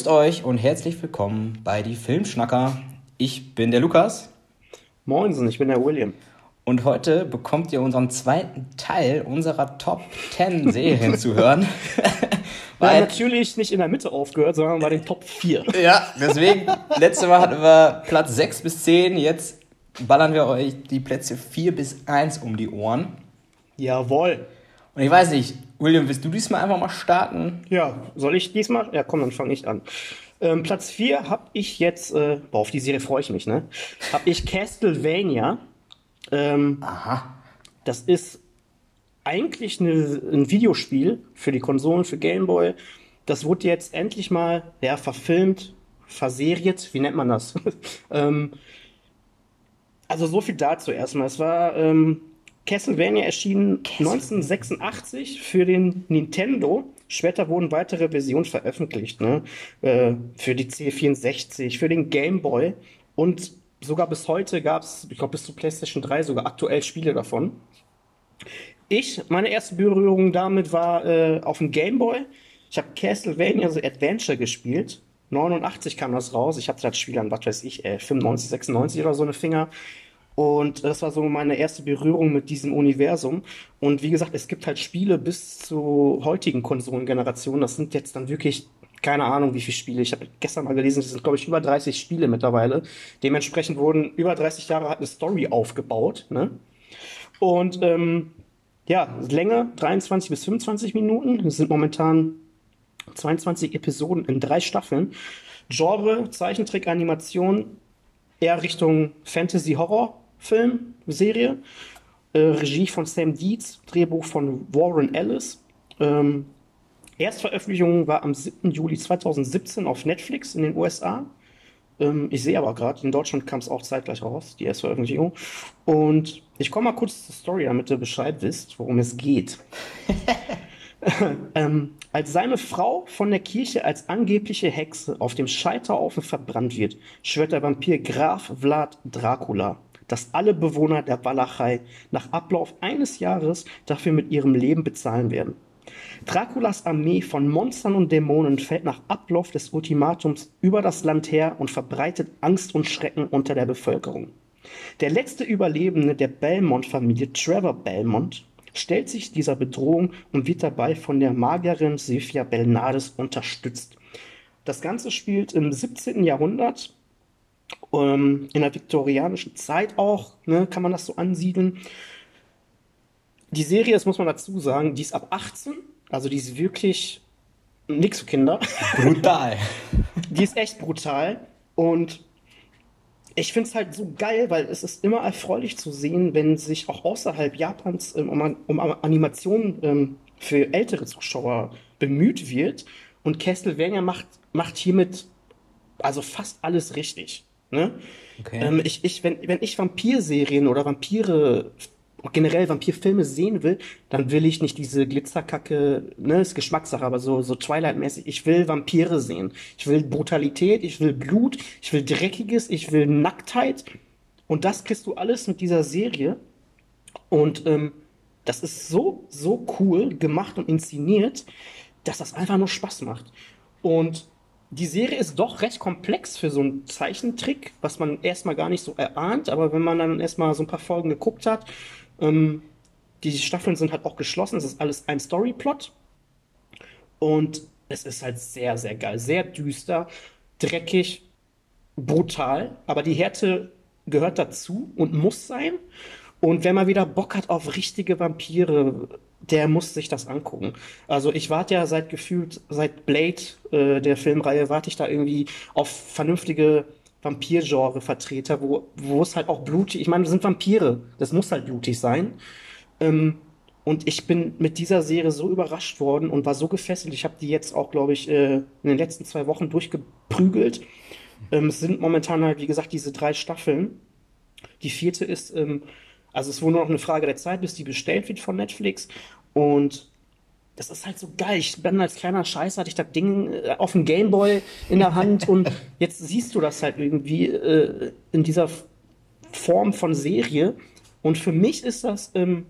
Grüßt euch und herzlich willkommen bei die Filmschnacker. Ich bin der Lukas. Moinsen, ich bin der William. Und heute bekommt ihr unseren zweiten Teil unserer Top 10 Serien zu hören. Weil natürlich nicht in der Mitte aufgehört, sondern bei den Top 4. Ja, deswegen, letzte Mal hatten wir Platz 6 bis 10, jetzt ballern wir euch die Plätze 4 bis 1 um die Ohren. Jawohl. Und ich weiß nicht, William, willst du diesmal einfach mal starten? Ja, soll ich diesmal? Ja, komm, dann fange ich an. Ähm, Platz 4 habe ich jetzt, äh, boah, auf die Serie freue ich mich, ne? Habe ich Castlevania. Ähm, Aha. das ist eigentlich eine, ein Videospiel für die Konsolen, für Gameboy. Das wurde jetzt endlich mal ja, verfilmt, verseriert, wie nennt man das? ähm, also so viel dazu erstmal. Es war ähm, Castlevania erschienen 1986 für den Nintendo. Später wurden weitere Versionen veröffentlicht, ne? Äh, für die C64, für den Game Boy und sogar bis heute gab es, ich glaube bis zu PlayStation 3 sogar aktuell Spiele davon. Ich, meine erste Berührung damit war äh, auf dem Game Boy. Ich habe Castlevania so Adventure gespielt. 89 kam das raus. Ich hatte das Spiel an, was weiß ich, äh, 95, 96 oder so eine Finger. Und das war so meine erste Berührung mit diesem Universum. Und wie gesagt, es gibt halt Spiele bis zur heutigen Konsolengeneration. Das sind jetzt dann wirklich keine Ahnung, wie viele Spiele. Ich habe gestern mal gelesen, es sind, glaube ich, über 30 Spiele mittlerweile. Dementsprechend wurden über 30 Jahre halt eine Story aufgebaut. Ne? Und ähm, ja, Länge 23 bis 25 Minuten. Es sind momentan 22 Episoden in drei Staffeln. Genre, Zeichentrick, Animation, eher Richtung Fantasy-Horror-Film, Serie. Äh, Regie von Sam Dietz, Drehbuch von Warren Ellis. Ähm, Erstveröffentlichung war am 7. Juli 2017 auf Netflix in den USA. Ähm, ich sehe aber gerade, in Deutschland kam es auch zeitgleich raus, die Erstveröffentlichung. Und ich komme mal kurz zur Story, damit ihr Bescheid wisst, worum es geht. ähm, als seine Frau von der Kirche als angebliche Hexe auf dem Scheiterhaufen verbrannt wird, schwört der Vampir Graf Vlad Dracula, dass alle Bewohner der Walachei nach Ablauf eines Jahres dafür mit ihrem Leben bezahlen werden. Draculas Armee von Monstern und Dämonen fällt nach Ablauf des Ultimatums über das Land her und verbreitet Angst und Schrecken unter der Bevölkerung. Der letzte Überlebende der Belmont-Familie, Trevor Belmont, stellt sich dieser Bedrohung und wird dabei von der Magierin Sophia Belnades unterstützt. Das Ganze spielt im 17. Jahrhundert, ähm, in der viktorianischen Zeit auch, ne, kann man das so ansiedeln. Die Serie, das muss man dazu sagen, die ist ab 18, also die ist wirklich nix für Kinder. Brutal. die ist echt brutal und ich finde es halt so geil, weil es ist immer erfreulich zu sehen, wenn sich auch außerhalb Japans ähm, um, um Animationen ähm, für ältere Zuschauer bemüht wird. Und Castlevania macht, macht hiermit also fast alles richtig. Ne? Okay. Ähm, ich, ich, wenn, wenn ich Vampirserien oder Vampire generell Vampirfilme sehen will, dann will ich nicht diese Glitzerkacke, ne, ist Geschmackssache, aber so, so Twilight-mäßig. Ich will Vampire sehen. Ich will Brutalität, ich will Blut, ich will Dreckiges, ich will Nacktheit. Und das kriegst du alles mit dieser Serie. Und ähm, das ist so, so cool gemacht und inszeniert, dass das einfach nur Spaß macht. Und die Serie ist doch recht komplex für so einen Zeichentrick, was man erstmal gar nicht so erahnt, aber wenn man dann erstmal so ein paar Folgen geguckt hat, ähm, die Staffeln sind halt auch geschlossen, es ist alles ein Storyplot. Und es ist halt sehr, sehr geil, sehr düster, dreckig, brutal, aber die Härte gehört dazu und muss sein. Und wenn man wieder Bock hat auf richtige Vampire, der muss sich das angucken. Also ich warte ja seit gefühlt, seit Blade, äh, der Filmreihe, warte ich da irgendwie auf vernünftige Vampir-Genre-Vertreter, wo, wo es halt auch blutig, ich meine, das sind Vampire, das muss halt blutig sein. Ähm, und ich bin mit dieser Serie so überrascht worden und war so gefesselt. Ich habe die jetzt auch, glaube ich, äh, in den letzten zwei Wochen durchgeprügelt. Ähm, es sind momentan halt, wie gesagt, diese drei Staffeln. Die vierte ist, ähm, also es ist wohl nur noch eine Frage der Zeit, bis die bestellt wird von Netflix. Und das ist halt so geil. Ich bin als kleiner Scheiß, hatte ich das Ding äh, auf dem Gameboy in der Hand und jetzt siehst du das halt irgendwie äh, in dieser Form von Serie. Und für mich ist das ähm,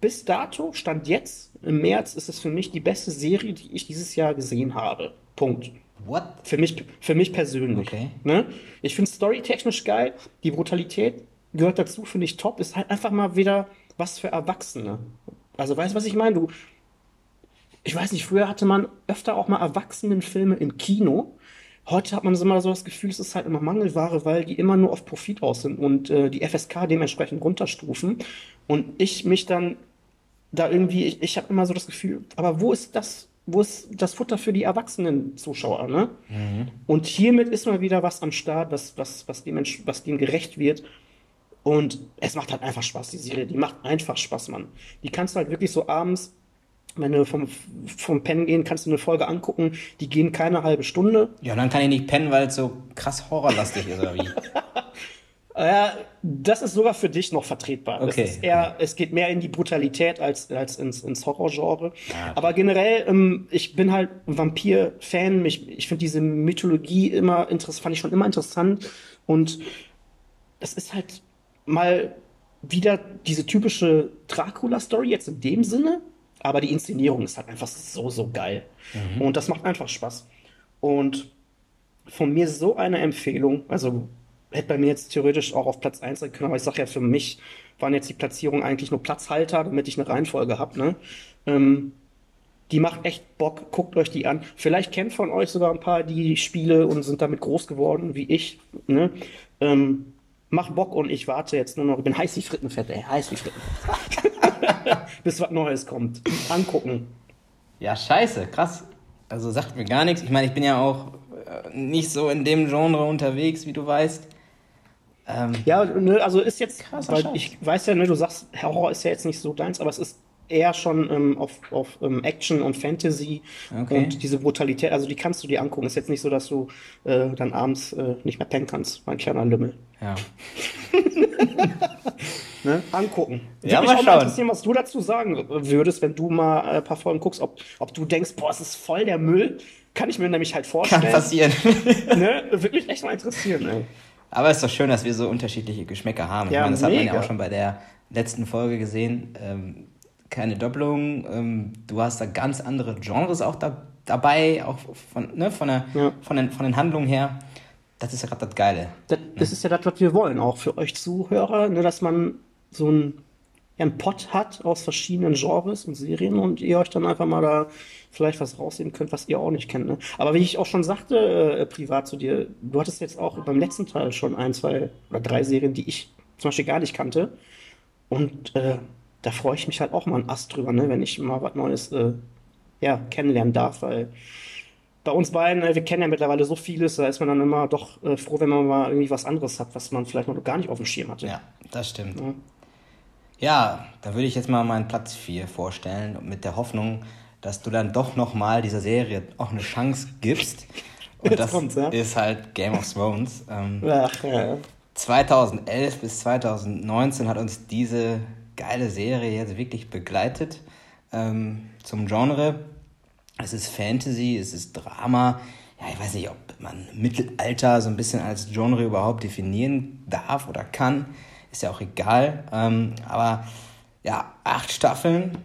bis dato, Stand jetzt, im März, ist es für mich die beste Serie, die ich dieses Jahr gesehen habe. Punkt. What? Für mich, für mich persönlich. Okay. Ne? Ich finde storytechnisch geil. Die Brutalität gehört dazu, finde ich top. Ist halt einfach mal wieder was für Erwachsene. Also weißt du, was ich meine? Du, ich weiß nicht, früher hatte man öfter auch mal Erwachsenenfilme im Kino. Heute hat man so immer so das Gefühl, es ist halt immer Mangelware, weil die immer nur auf Profit aus sind und äh, die FSK dementsprechend runterstufen. Und ich mich dann da irgendwie, ich, ich habe immer so das Gefühl, aber wo ist das, wo ist das Futter für die erwachsenen Zuschauer, ne? Und hiermit ist mal wieder was am Start, was, was, was dem, was dem gerecht wird. Und es macht halt einfach Spaß, die Serie. Die macht einfach Spaß, Mann. Die kannst du halt wirklich so abends, wenn du vom, vom Pennen gehen, kannst du eine Folge angucken. Die gehen keine halbe Stunde. Ja, und dann kann ich nicht pennen, weil es so krass horrorlastig ist, oder wie? Äh, das ist sogar für dich noch vertretbar. Okay. Eher, es geht mehr in die Brutalität als, als ins, ins Horrorgenre. Ah, okay. Aber generell, ähm, ich bin halt ein Vampir-Fan. Ich, ich finde diese Mythologie immer interessant, fand ich schon immer interessant. Und das ist halt mal wieder diese typische Dracula-Story jetzt in dem Sinne. Aber die Inszenierung ist halt einfach so, so geil. Und das macht einfach Spaß. Und von mir so eine Empfehlung. Also hätte bei mir jetzt theoretisch auch auf Platz 1 sein können, aber ich sage ja, für mich waren jetzt die Platzierungen eigentlich nur Platzhalter, damit ich eine Reihenfolge habe. Ne? Ähm, die macht echt Bock, guckt euch die an. Vielleicht kennt von euch sogar ein paar die Spiele und sind damit groß geworden, wie ich. Ne? Ähm, mach Bock und ich warte jetzt nur noch. Ich bin heiß wie Frittenfett, ey, heiß wie Frittenfett. Bis was Neues kommt. Angucken. Ja, scheiße, krass. Also sagt mir gar nichts. Ich meine, ich bin ja auch äh, nicht so in dem Genre unterwegs, wie du weißt. Ähm, Ja, ne, also ist jetzt, Krasser weil Scheiß. ich weiß ja, ne, du sagst, Horror ist ja jetzt nicht so deins, aber es ist eher schon ähm, auf, auf ähm, Action und Fantasy Okay. und diese Brutalität, also die kannst du dir angucken. Ist jetzt nicht so, dass du äh, dann abends äh, nicht mehr pennen kannst, mein kleiner Lümmel. ja. Ne? Angucken. Ja, Würde mal mich auch mal schauen. interessieren, was du dazu sagen würdest, wenn du mal äh, ein paar Folgen guckst, ob, ob du denkst, boah, es ist voll der Müll. Kann ich mir nämlich halt Kann vorstellen. passieren. ne? Wirklich echt mal interessieren, ey. Aber es ist doch schön, dass wir so unterschiedliche Geschmäcker haben. Ich Ja, meine, das hat man ja mega. auch schon bei der letzten Folge gesehen. Ähm, keine Doppelung. Ähm, du hast da ganz andere Genres auch da, dabei, auch von, ne, von, der, Ja. von, den, von den Handlungen her. Das ist ja gerade das Geile. Das, das ist ja das, was wir wollen, auch für euch Zuhörer, ne, dass man so ja, einen Pot hat aus verschiedenen Genres und Serien und ihr euch dann einfach mal da vielleicht was rausnehmen könnt, was ihr auch nicht kennt. Ne? Aber wie ich auch schon sagte, äh, privat zu dir, du hattest jetzt auch beim letzten Teil schon ein, zwei oder drei Serien, die ich zum Beispiel gar nicht kannte. Und äh, da freue ich mich halt auch mal einen Ast drüber, ne, wenn ich mal was Neues äh, ja, kennenlernen darf, weil bei uns beiden, äh, wir kennen ja mittlerweile so vieles, da ist man dann immer doch äh, froh, wenn man mal irgendwie was anderes hat, was man vielleicht noch gar nicht auf dem Schirm hatte. Ja, das stimmt. Ja. Ja, da würde ich jetzt mal meinen Platz 4 vorstellen, mit der Hoffnung, dass du dann doch nochmal dieser Serie auch eine Chance gibst. Und Jetzt das kommt's, ja. ist halt Game of Thrones. Ähm, Ach, ja. 2011 bis 2019 hat uns diese geile Serie jetzt wirklich begleitet ähm, zum Genre. Es ist Fantasy, es ist Drama. Ja, ich weiß nicht, ob man Mittelalter so ein bisschen als Genre überhaupt definieren darf oder kann. Ist ja auch egal. Ähm, aber ja, acht Staffeln,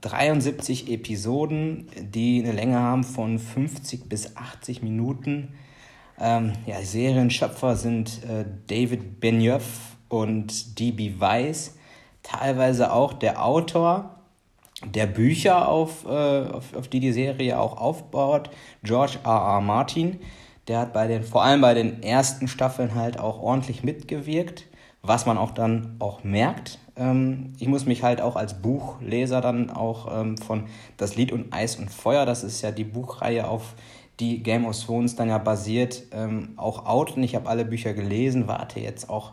73 Episoden, die eine Länge haben von 50 bis 80 Minuten. Ähm, ja, Serienschöpfer sind äh, David Benioff und D.B. Weiss. Teilweise auch der Autor der Bücher, auf, äh, auf, auf die die Serie auch aufbaut, George R. R. Martin. Der hat bei den, vor allem bei den ersten Staffeln halt auch ordentlich mitgewirkt, was man auch dann auch merkt. Ähm, ich muss mich halt auch als Buchleser dann auch ähm, von Das Lied und Eis und Feuer, das ist ja die Buchreihe, auf die Game of Thrones dann ja basiert, ähm, auch outen. Ich habe alle Bücher gelesen, warte jetzt auch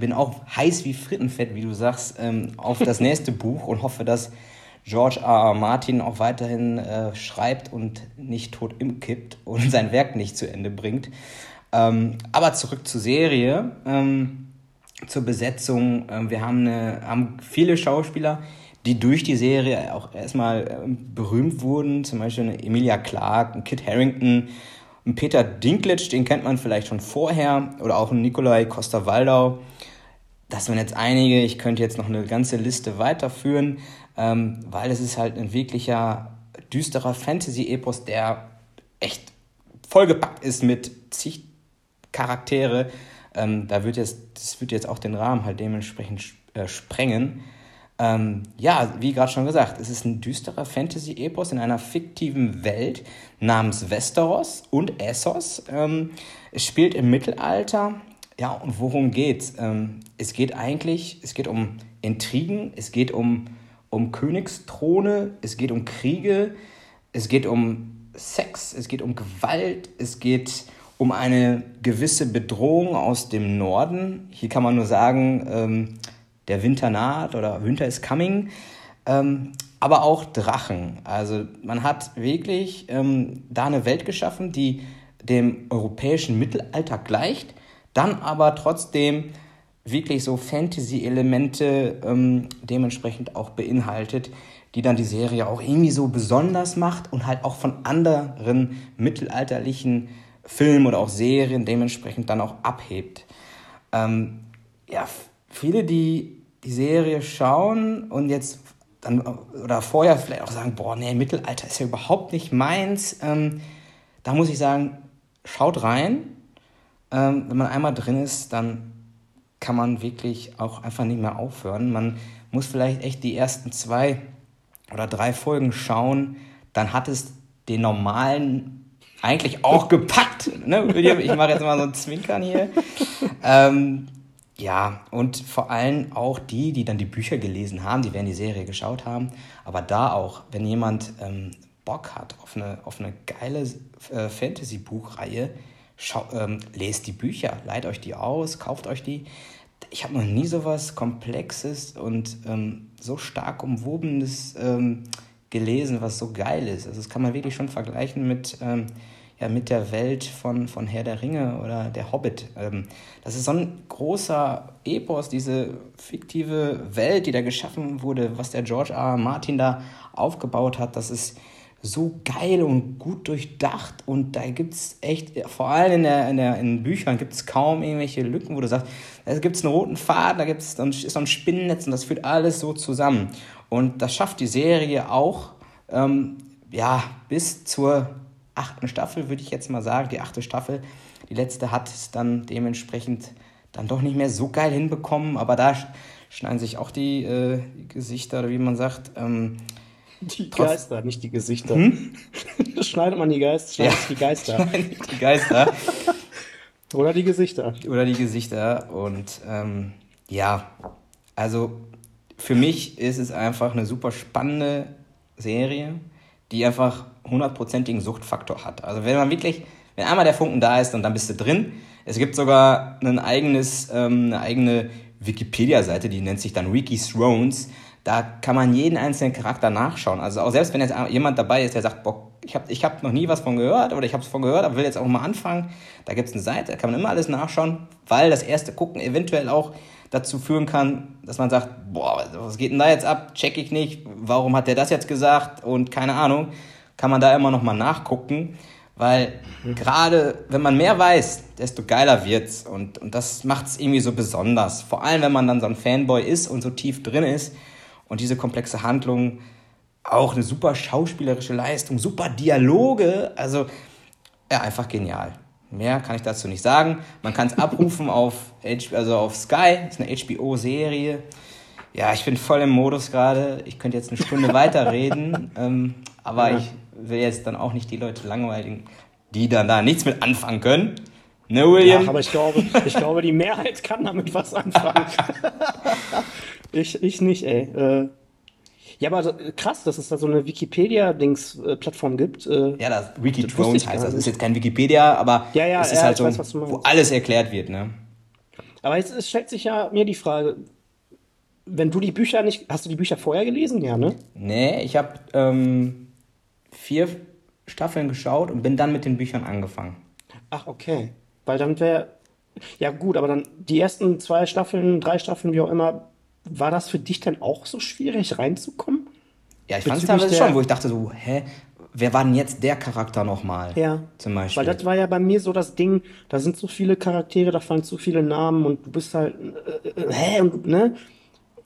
bin auch heiß wie Frittenfett, wie du sagst, ähm, auf das nächste Buch und hoffe, dass George R. R. Martin auch weiterhin äh, schreibt und nicht tot umkippt und sein Werk nicht zu Ende bringt. Ähm, aber zurück zur Serie, ähm, zur Besetzung. Ähm, wir haben, eine, haben viele Schauspieler, die durch die Serie auch erstmal ähm, berühmt wurden. Zum Beispiel eine Emilia Clarke, Kit Harrington, ein Peter Dinklage, den kennt man vielleicht schon vorher, oder auch Nikolai Coster-Waldau. Das sind jetzt einige, ich könnte jetzt noch eine ganze Liste weiterführen, ähm, weil es ist halt ein wirklicher düsterer Fantasy-Epos, der echt vollgepackt ist mit zig Charaktere. Ähm, da wird jetzt, das wird jetzt auch den Rahmen halt dementsprechend äh, sprengen. Ähm, ja, wie gerade schon gesagt, es ist ein düsterer Fantasy-Epos in einer fiktiven Welt namens Westeros und Essos. Ähm, es spielt im Mittelalter. Ja, und worum geht's? Ähm, es geht eigentlich, es geht um Intrigen, es geht um, um Königsthrone, es geht um Kriege, es geht um Sex, es geht um Gewalt, es geht um eine gewisse Bedrohung aus dem Norden. Hier kann man nur sagen, ähm, der Winter naht oder Winter is coming. Ähm, aber auch Drachen. Also man hat wirklich ähm, da eine Welt geschaffen, die dem europäischen Mittelalter gleicht, dann aber trotzdem wirklich so Fantasy-Elemente ähm, dementsprechend auch beinhaltet, die dann die Serie auch irgendwie so besonders macht und halt auch von anderen mittelalterlichen Filmen oder auch Serien dementsprechend dann auch abhebt. Ähm, ja, viele, die die Serie schauen und jetzt dann oder vorher vielleicht auch sagen, boah, nee, Mittelalter ist ja überhaupt nicht meins. Ähm, da muss ich sagen, schaut rein. Ähm, wenn man einmal drin ist, dann kann man wirklich auch einfach nicht mehr aufhören. Man muss vielleicht echt die ersten zwei oder drei Folgen schauen, dann hat es den normalen eigentlich auch gepackt. Ne? Ich mache jetzt mal so ein Zwinkern hier. Ähm, ja, und vor allem auch die, die dann die Bücher gelesen haben, die werden die Serie geschaut haben. Aber da auch, wenn jemand ähm, Bock hat auf eine, auf eine geile äh, Fantasy-Buchreihe, ähm, lest die Bücher, leiht euch die aus, kauft euch die. Ich habe noch nie so was Komplexes und ähm, so stark umwobenes ähm, gelesen, was so geil ist. Also das kann man wirklich schon vergleichen mit ähm, ja, mit der Welt von, von Herr der Ringe oder der Hobbit. Ähm, das ist so ein großer Epos, diese fiktive Welt, die da geschaffen wurde, was der George R. R. Martin da aufgebaut hat. Das ist so geil und gut durchdacht und da gibt es echt, vor allem in, der, in, der, in Büchern gibt es kaum irgendwelche Lücken, wo du sagst, da gibt es einen roten Faden, da gibt es ist so ein Spinnennetz und das führt alles so zusammen. Und das schafft die Serie auch, ähm, ja, bis zur achten Staffel, würde ich jetzt mal sagen. Die achte Staffel, die letzte hat es dann dementsprechend dann doch nicht mehr so geil hinbekommen, aber da schneiden sich auch die, äh, Gesichter, oder wie man sagt. Ähm, die Geister, nicht die Gesichter. Hm? schneidet man die Geister, schneidet ja, die Geister. die Geister. oder die Gesichter. Oder die Gesichter. Und ähm, ja, also für mich ist es einfach eine super spannende Serie, die einfach hundertprozentigen Suchtfaktor hat. Also wenn man wirklich, wenn einmal der Funken da ist und dann bist du drin. Es gibt sogar ein eigenes, ähm, eine eigene Wikipedia-Seite, die nennt sich dann Wiki Thrones. Da kann man jeden einzelnen Charakter nachschauen. Also auch selbst wenn jetzt jemand dabei ist, der sagt, boah, ich habe ich hab noch nie was von gehört oder ich habe es von gehört, aber will jetzt auch mal anfangen. Da gibt es eine Seite, da kann man immer alles nachschauen, weil das erste Gucken eventuell auch dazu führen kann, dass man sagt, boah, was geht denn da jetzt ab? Check ich nicht. Warum hat der das jetzt gesagt? Und keine Ahnung kann man da immer noch mal nachgucken, weil gerade wenn man mehr weiß, desto geiler wird's und, und das macht's irgendwie so besonders. Vor allem, wenn man dann so ein Fanboy ist und so tief drin ist und diese komplexe Handlung, auch eine super schauspielerische Leistung, super Dialoge, also ja, einfach genial. Mehr kann ich dazu nicht sagen. Man kann es abrufen auf, also auf Sky, das ist eine HBO-Serie. Ja, ich bin voll im Modus gerade. Ich könnte jetzt eine Stunde weiterreden, ähm, aber ja. ich will jetzt dann auch nicht die Leute langweiligen, die dann da nichts mit anfangen können. Ne, William? Ja, aber ich glaube, ich glaube, die Mehrheit kann damit was anfangen. ich, ich nicht, ey. Äh, ja, aber krass, dass es da so eine Wikipedia-Dings-Plattform gibt. Äh, ja, das Wikitrones heißt das. ist jetzt kein Wikipedia, aber ja, ja, es ist ja, halt so, weiß, wo alles erklärt wird, ne? Aber jetzt es stellt sich ja mir die Frage, wenn du die Bücher nicht, hast du die Bücher vorher gelesen? Ja, ne? Nee, ich habe ähm, vier Staffeln geschaut und bin dann mit den Büchern angefangen. Ach, okay. Weil dann wäre. Ja, gut, aber dann die ersten zwei Staffeln, drei Staffeln, wie auch immer, war das für dich dann auch so schwierig reinzukommen? Ja, ich fand es teilweise schon, wo ich dachte so, hä, wer war denn jetzt der Charakter nochmal? Ja. Zum Beispiel. Weil das war ja bei mir so das Ding, da sind so viele Charaktere, da fallen zu viele Namen und du bist halt, äh, äh, hä, und, ne?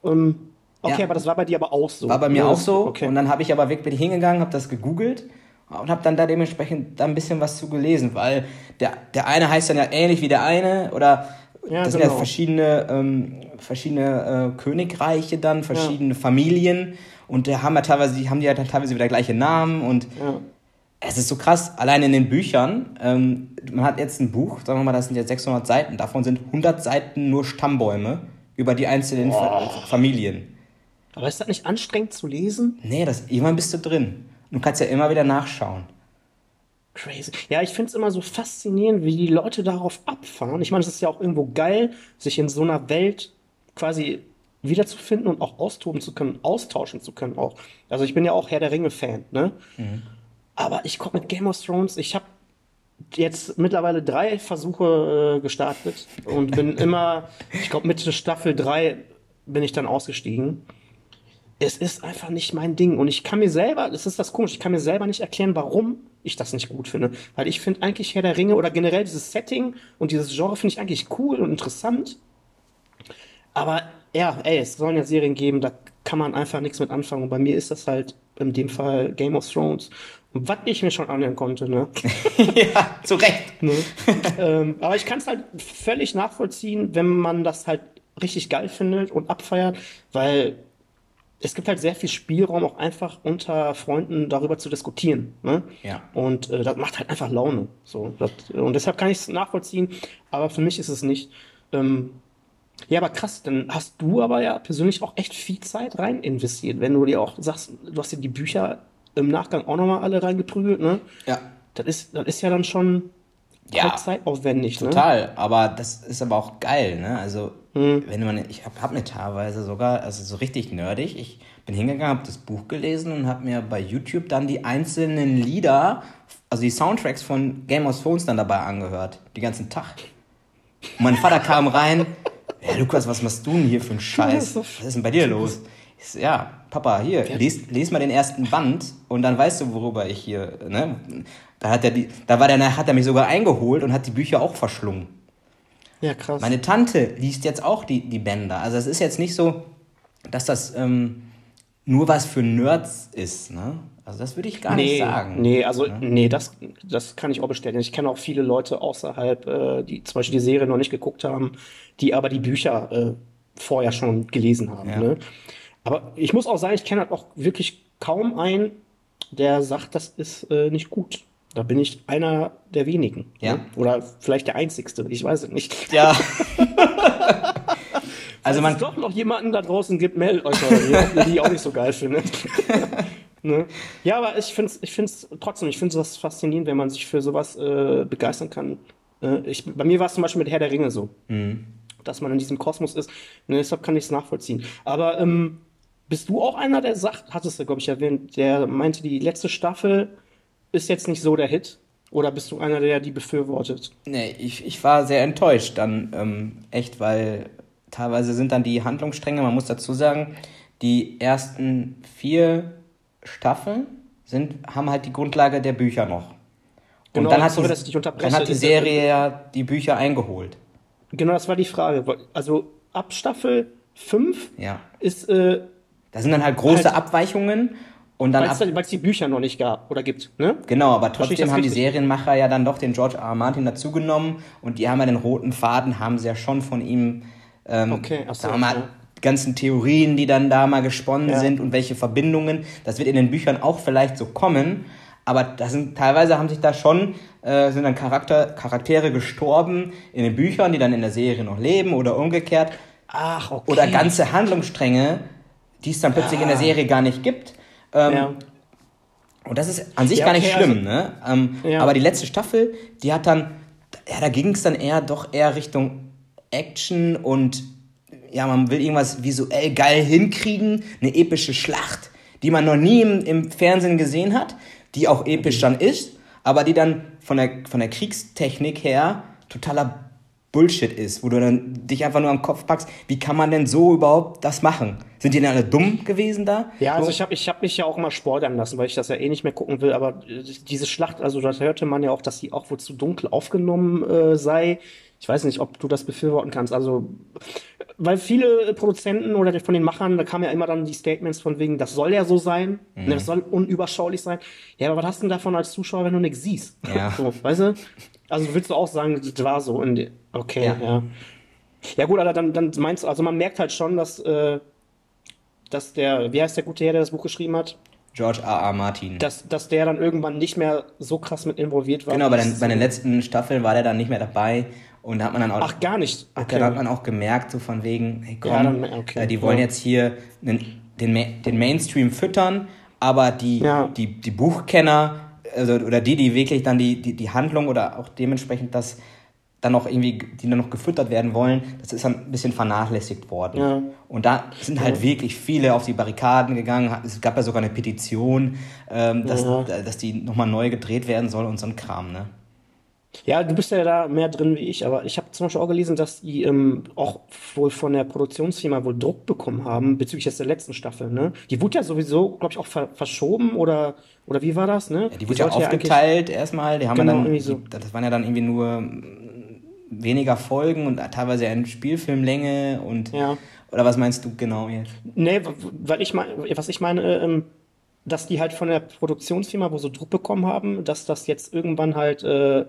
Um, Okay, ja. aber das war bei dir aber auch so. War bei mir auch so. Okay. Und dann habe ich aber wirklich hingegangen, habe das gegoogelt und habe dann da dementsprechend da ein bisschen was zu gelesen, weil der, der eine heißt dann ja ähnlich wie der eine oder Ja, das sind ja genau. verschiedene, ähm, verschiedene äh, Königreiche dann, verschiedene Familien und der haben ja teilweise, die haben die ja teilweise wieder gleiche Namen und Ja. es ist so krass, allein in den Büchern, ähm, man hat jetzt ein Buch, sagen wir mal, das sind jetzt 600 Seiten, davon sind 100 Seiten nur Stammbäume über die einzelnen Fa Familien. Aber ist das nicht anstrengend zu lesen? Nee, das, irgendwann bist du drin. Du kannst ja immer wieder nachschauen. Crazy. Ja, ich finde es immer so faszinierend, wie die Leute darauf abfahren. Ich meine, es ist ja auch irgendwo geil, sich in so einer Welt quasi wiederzufinden und auch austoben zu können, austauschen zu können auch. Also ich bin ja auch Herr der Ringe-Fan, ne? Aber ich komme mit Game of Thrones, ich habe jetzt mittlerweile drei Versuche äh, gestartet und bin immer, ich glaube Mitte Staffel drei bin ich dann ausgestiegen. Es ist einfach nicht mein Ding. Und ich kann mir selber, das ist das komisch, ich kann mir selber nicht erklären, warum ich das nicht gut finde. Weil ich finde eigentlich Herr der Ringe oder generell dieses Setting und dieses Genre finde ich eigentlich cool und interessant. Aber ja, ey, es sollen ja Serien geben, da kann man einfach nichts mit anfangen. Und bei mir ist das halt in dem Fall Game of Thrones. Und was ich mir schon anhören konnte, ne? ja, zu Recht. ne? ähm, aber ich kann es halt völlig nachvollziehen, wenn man das halt richtig geil findet und abfeiert, weil es gibt halt sehr viel Spielraum, auch einfach unter Freunden darüber zu diskutieren. Ne? Ja. Und äh, das macht halt einfach Laune. So, das, und deshalb kann ich es nachvollziehen, aber für mich ist es nicht. Ähm, ja, aber krass, dann hast du aber ja persönlich auch echt viel Zeit rein investiert, wenn du dir auch sagst, du hast dir die Bücher im Nachgang auch nochmal alle reingeprügelt, ne? Ja. Das ist, das ist ja dann schon Ja. voll zeitaufwendig, ne? Total, aber das ist aber auch geil, ne? Also, Hm. wenn man, ich habe hab mir teilweise sogar, also so richtig nerdig, ich bin hingegangen, habe das Buch gelesen und habe mir bei YouTube dann die einzelnen Lieder, also die Soundtracks von Game of Thrones dann dabei angehört, die ganzen Tag. Und mein Vater kam rein, ja, Lukas, was machst du denn hier für einen Scheiß? Was ist denn bei dir los? So, ja, Papa, hier, les, les mal den ersten Band und dann weißt du, worüber ich hier, ne? Da hat er die, da war der, hat er mich sogar eingeholt und hat die Bücher auch verschlungen. Ja, krass. Meine Tante liest jetzt auch die, die Bänder. Also es ist jetzt nicht so, dass das ähm, nur was für Nerds ist, ne? Also das würde ich gar nicht nee, sagen. nee, also nee, das, das kann ich auch bestätigen. Ich kenne auch viele Leute außerhalb, äh, die zum Beispiel die Serie noch nicht geguckt haben, die aber die Bücher äh, vorher schon gelesen haben. Ja. Ne? Aber ich muss auch sagen, ich kenne halt auch wirklich kaum einen, der sagt, das ist äh, nicht gut. Da bin ich einer der wenigen. Ja. Ne? Oder vielleicht der einzigste, ich weiß es nicht. Ja. Also also Wenn es man, doch noch jemanden da draußen gibt, meldet euch mal, die, ich auch nicht so geil finde. ne? Ja, aber ich finde es ich find's trotzdem, ich finde es faszinierend, wenn man sich für sowas äh, begeistern kann. Äh, ich, bei mir war es zum Beispiel mit Herr der Ringe so, dass man in diesem Kosmos ist. Ne, deshalb kann ich es nachvollziehen. Aber ähm, bist du auch einer, der sagt, hattest du, glaube ich, erwähnt, der meinte, die letzte Staffel ist jetzt nicht so der Hit? Oder bist du einer, der die befürwortet? nee, ich, ich war sehr enttäuscht dann, ähm, echt, weil teilweise sind dann die Handlungsstränge, man muss dazu sagen, die ersten vier Staffeln sind, haben halt die Grundlage der Bücher noch. Und Genau, dann hat, sorry, die, dann hat die Serie ja die Bücher eingeholt. Genau, das war die Frage. Also ab Staffel 5 Ja. ist, äh, Da sind dann halt große Halt- Abweichungen und dann weil es die Bücher noch nicht gab oder gibt. Ne? Genau, aber trotzdem haben die? Serienmacher ja dann doch den George R. R. Martin dazugenommen und die haben ja den roten Faden, haben sie ja schon von ihm, ähm, Okay, so, sagen wir mal, ja. die ganzen Theorien, die dann da mal gesponnen Ja. sind und welche Verbindungen. Das wird in den Büchern auch vielleicht so kommen, aber das sind, teilweise haben sich da schon, äh, sind dann Charakter, Charaktere gestorben in den Büchern, die dann in der Serie noch leben oder umgekehrt. Ach, okay. Oder ganze Handlungsstränge, die es dann plötzlich in der Serie gar nicht gibt. Ähm, Ja. und das ist an sich Ja, gar nicht okay, schlimm, ne? Ähm, Ja. Aber die letzte Staffel, die hat dann, ja, da ging es dann eher doch eher Richtung Action und ja, man will irgendwas visuell geil hinkriegen, eine epische Schlacht, die man noch nie im, im Fernsehen gesehen hat, die auch episch dann ist, aber die dann von der, von der Kriegstechnik her totaler Bullshit ist, wo du dann dich einfach nur am Kopf packst, wie kann man denn so überhaupt das machen? Sind die denn alle dumm gewesen da? Ja, also so? ich habe ich hab mich ja auch immer spoilern lassen, weil ich das ja eh nicht mehr gucken will. Aber äh, diese Schlacht, also da hörte man ja auch, dass sie auch wohl zu dunkel aufgenommen äh, sei. Ich weiß nicht, ob du das befürworten kannst. Also, weil viele Produzenten oder von den Machern, da kamen ja immer dann die Statements von wegen, das soll ja so sein, Mhm. ne, das soll unüberschaulich sein. Ja, aber was hast du denn davon als Zuschauer, wenn du nichts siehst? Ja. So, weißt du? Also willst du auch sagen, das war so in okay, Ja. ja. ja. gut, aber dann, dann meinst du, also man merkt halt schon, dass, äh, dass der, wie heißt der gute Herr, der das Buch geschrieben hat, George R. R. Martin. dass, dass der dann irgendwann nicht mehr so krass mit involviert war. genau, bei den, bei den so- letzten Staffeln war der dann nicht mehr dabei und da hat man dann auch Ach, gar nicht. Da hat man auch gemerkt, so von wegen, hey komm, Ja, dann- okay, äh, die wollen ja. jetzt hier den, den, den Mainstream füttern, aber die, Ja. die, die Buchkenner, also, oder die, die wirklich dann die, die, die Handlung oder auch dementsprechend das dann noch irgendwie, die dann noch gefüttert werden wollen, das ist dann ein bisschen vernachlässigt worden. Ja. Und da sind halt wirklich viele auf die Barrikaden gegangen. Es gab ja sogar eine Petition, ähm, dass, Ja. dass die nochmal neu gedreht werden soll und so ein Kram, ne? Ja, du bist ja da mehr drin wie ich, aber ich habe zum Beispiel auch gelesen, dass die ähm, auch wohl von der Produktionsfirma wohl Druck bekommen haben bezüglich jetzt der letzten Staffel, ne? Die wurde ja sowieso, glaube ich, auch ver verschoben oder oder wie war das, ne? Ja, die wurde ja sollte aufgeteilt erstmal. Die haben Genau, ja dann, so. die, das waren ja dann irgendwie nur weniger Folgen und teilweise in Spielfilmlänge und Ja. oder was meinst du genau jetzt? Nee, weil ich meine, was ich meine, äh, ähm, dass die halt von der Produktionsfirma wo so Druck bekommen haben, dass das jetzt irgendwann halt äh,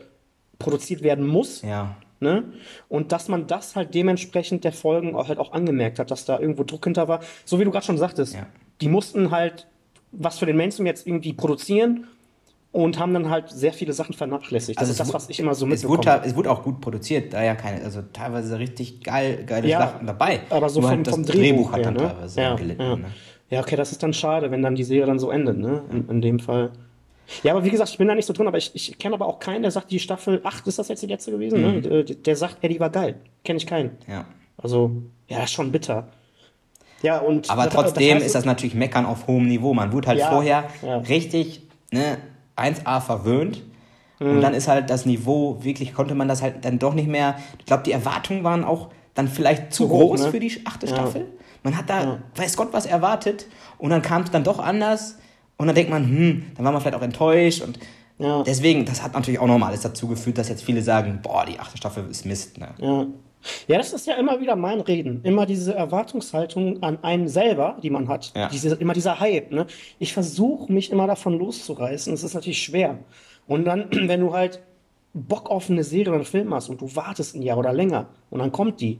produziert werden muss. Ja. Ne? Und dass man das halt dementsprechend der Folgen auch halt auch angemerkt hat, dass da irgendwo Druck hinter war. So wie du gerade schon sagtest, Ja. die mussten halt was für den Mainstream jetzt irgendwie produzieren und haben dann halt sehr viele Sachen vernachlässigt. Das Also ist es das, was ich immer so Es mitbekomme. wurde, ta- es wurde auch gut produziert, da ja keine, also teilweise richtig geil, geile Ja, Schlachten dabei. aber so vom, halt das vom Drehbuch, hat her, dann ne? teilweise ja, gelitten. ja. Ne? ja, okay, das ist dann schade, wenn dann die Serie dann so endet, ne? In, in dem Fall. Ja, aber wie gesagt, ich bin da nicht so drin, aber ich, ich kenne aber auch keinen, der sagt, die Staffel 8 ist das jetzt die letzte gewesen, Mhm. ne? Der, der sagt, ey, die war geil. Kenne ich keinen. Ja. Also, ja, das ist schon bitter. Ja, und Aber das- trotzdem heißt, ist das natürlich Meckern auf hohem Niveau. Man wurde halt Ja, vorher richtig ne, 1A verwöhnt. Mhm. Und dann ist halt das Niveau, wirklich konnte man das halt dann doch nicht mehr. Ich glaube, die Erwartungen waren auch dann vielleicht zu Zu hoch, groß ne? für die achte Ja. Staffel. Man hat da, weiß Gott, was erwartet. Und dann kam es dann doch anders. Und dann denkt man, hm, dann war man vielleicht auch enttäuscht. Und Ja. deswegen, das hat natürlich auch nochmal alles dazu geführt, dass jetzt viele sagen, boah, die achte Staffel ist Mist. Ne? Ja. Ja, das ist ja immer wieder mein Reden. Immer diese Erwartungshaltung an einen selber, die man hat. Ja. Diese, immer dieser Hype. Ne? Ich versuche mich immer davon loszureißen. Es ist natürlich schwer. Und dann, wenn du halt Bock auf eine Serie oder einen Film hast und du wartest ein Jahr oder länger und dann kommt die.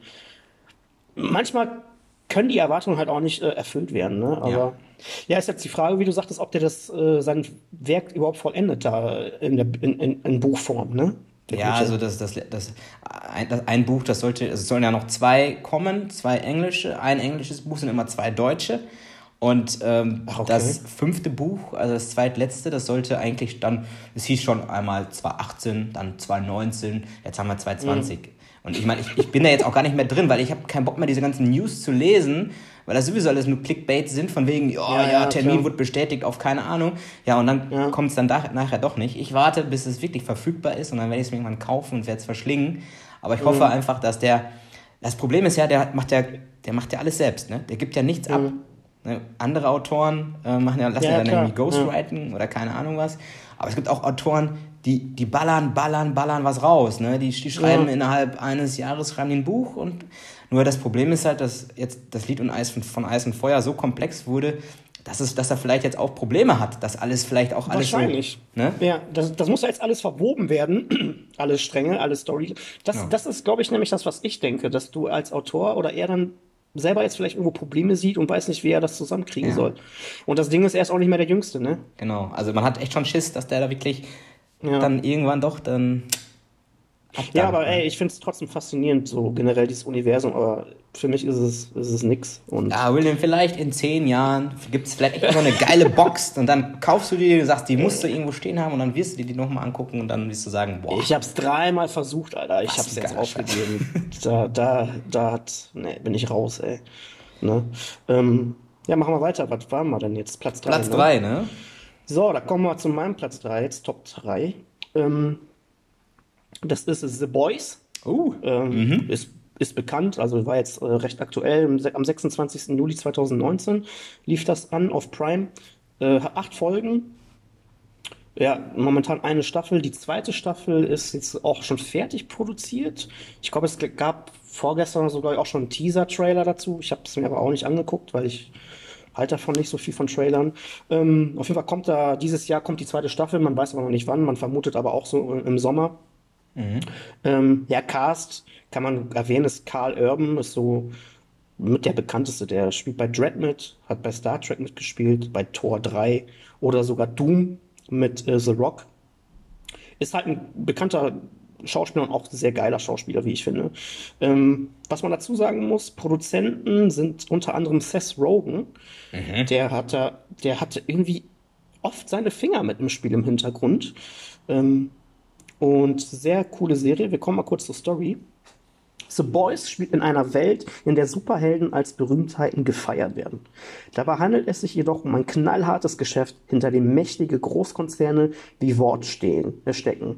Manchmal können die Erwartungen halt auch nicht äh, erfüllt werden. Ne? Aber ja. Ja. ist jetzt die Frage, wie du sagtest, ob der das äh, sein Werk überhaupt vollendet da in, der, in, in, in Buchform. Ne? Der Ja, gute- also das, das, das, ein, das ein Buch, das sollte, also es sollen ja noch zwei kommen, zwei englische, ein englisches Buch sind immer zwei deutsche. Und ähm, okay. das fünfte Buch, also das zweitletzte, das sollte eigentlich dann, es hieß schon einmal 2018, dann 2019, jetzt haben wir 2020. Mhm. Und ich meine, ich, ich bin da jetzt auch gar nicht mehr drin, weil ich habe keinen Bock mehr, diese ganzen News zu lesen, weil das sowieso alles nur Clickbait sind, von wegen, ja, Ja, ja, ja, Termin klar. wurde bestätigt auf keine Ahnung. Ja, und dann Ja. kommt es dann da, nachher doch nicht. Ich warte, bis es wirklich verfügbar ist und dann werde ich es mir irgendwann kaufen und werde es verschlingen. Aber ich hoffe einfach, dass der. Das Problem ist ja, der macht ja, der macht ja alles selbst, ne? Der gibt ja nichts ab. Ne? Andere Autoren äh, machen ja, lassen Ja, ja, dann klar. irgendwie Ghostwriting oder keine Ahnung was. Aber es gibt auch Autoren, die, die ballern, ballern, ballern was raus. Ne? Die, die schreiben Ja. innerhalb eines Jahres schreiben ein Buch und nur das Problem ist halt, dass jetzt das Lied und Eis von, von Eis und Feuer so komplex wurde, dass, es, dass er vielleicht jetzt auch Probleme hat, dass alles vielleicht auch alles Wahrscheinlich. so. Ne? Ja, das, das muss ja jetzt alles verwoben werden. alle Stränge, alle Story. Das, Ja. das ist, glaube ich, nämlich das, was ich denke, dass du als Autor oder er dann selber jetzt vielleicht irgendwo Probleme sieht und weiß nicht, wie er das zusammenkriegen Ja. soll. Und das Ding ist, er ist auch nicht mehr der Jüngste, ne? Genau. Also man hat echt schon Schiss, dass der da wirklich Ja. dann irgendwann doch dann. Ja, abdankt, aber ne? ey, ich finde es trotzdem faszinierend, so generell dieses Universum, aber für mich ist es, ist es nix. Und Ja, William, vielleicht in zehn Jahren gibt es vielleicht echt so eine geile Box und dann kaufst du die, du sagst, die musst du irgendwo stehen haben und dann wirst du dir die nochmal angucken und dann wirst du sagen, boah, ich hab's dreimal versucht, Alter. Ich Was hab's jetzt aufgegeben. da, da, da hat, ne, bin ich raus, ey. Ne? Ähm, ja, machen wir weiter. Was waren wir denn jetzt? Platz 3. Platz ne? drei, ne? So, da kommen wir zu meinem Platz 3, jetzt Top 3. Ähm, das ist The Boys. Uh, Ähm, ist, ist bekannt, also war jetzt äh, recht aktuell. Am se- Am 26. Juli 2019 lief das an auf Prime. Äh, hat acht Folgen. Ja, momentan eine Staffel. Die zweite Staffel ist jetzt auch schon fertig produziert. Ich glaube, es gab vorgestern sogar auch schon einen Teaser-Trailer dazu. Ich habe es mir aber auch nicht angeguckt, weil ich halte davon nicht so viel von Trailern. Ähm, auf jeden Fall kommt da, dieses Jahr kommt die zweite Staffel, man weiß aber noch nicht wann, man vermutet aber auch so im Sommer. Ähm, ja, Cast kann man erwähnen, ist Karl Urban, ist so mit der bekannteste. Der spielt bei Dread mit, hat bei Star Trek mitgespielt, bei Thor 3 oder sogar Doom mit äh, The Rock. Ist halt ein bekannter Schauspieler und auch ein sehr geiler Schauspieler, wie ich finde. Ähm, was man dazu sagen muss, Produzenten sind unter anderem Seth Rogen. Der hat da, der hatte irgendwie oft seine Finger mit im Spiel im Hintergrund. Ähm, und sehr coole Serie. Wir kommen mal kurz zur Story. The Boys spielt in einer Welt, in der Superhelden als Berühmtheiten gefeiert werden. Dabei handelt es sich jedoch um ein knallhartes Geschäft, hinter dem mächtige Großkonzerne wie Wort stehen, äh, stecken,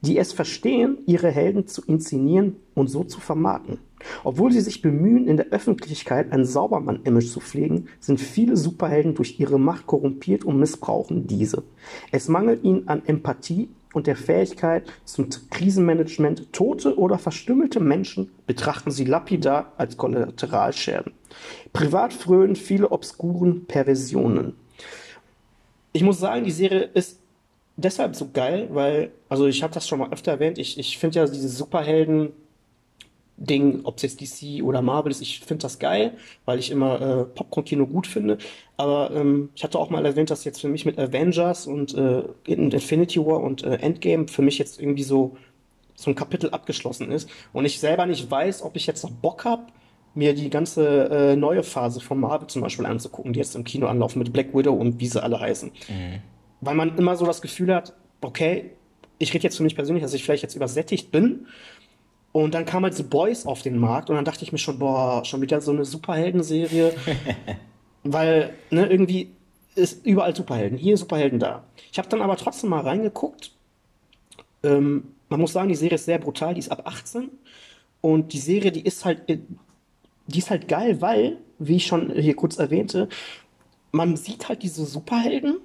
die es verstehen, ihre Helden zu inszenieren und so zu vermarkten. Obwohl sie sich bemühen, in der Öffentlichkeit ein Saubermann-Image zu pflegen, sind viele Superhelden durch ihre Macht korrumpiert und missbrauchen diese. Es mangelt ihnen an Empathie und der Fähigkeit zum Krisenmanagement. Tote oder verstümmelte Menschen betrachten sie lapidar als Kollateralschäden. Privat frönen viele obskuren Perversionen. Ich muss sagen, die Serie ist deshalb so geil, weil, also ich habe das schon mal öfter erwähnt, ich, ich finde ja diese Superhelden Ding, ob es jetzt DC oder Marvel ist, ich finde das geil, weil ich immer äh, Popcorn-Kino gut finde. Aber ähm, ich hatte auch mal erwähnt, dass jetzt für mich mit Avengers und äh, Infinity War und äh, Endgame für mich jetzt irgendwie so, so ein Kapitel abgeschlossen ist. Und ich selber nicht weiß, ob ich jetzt noch Bock habe, mir die ganze äh, neue Phase von Marvel zum Beispiel anzugucken, die jetzt im Kino anlaufen mit Black Widow und wie sie alle heißen. Weil man immer so das Gefühl hat, okay, ich rede jetzt für mich persönlich, dass ich vielleicht jetzt übersättigt bin. Und dann kam halt The Boys auf den Markt und dann dachte ich mir schon, boah, schon wieder so eine Superhelden-Serie. Weil, ne, irgendwie ist überall Superhelden, hier Superhelden da. Ich habe dann aber trotzdem mal reingeguckt. Ähm, man muss sagen, die Serie ist sehr brutal, die ist ab 18. Und die Serie, die ist halt, die ist halt geil, weil, wie ich schon hier kurz erwähnte, man sieht halt diese Superhelden,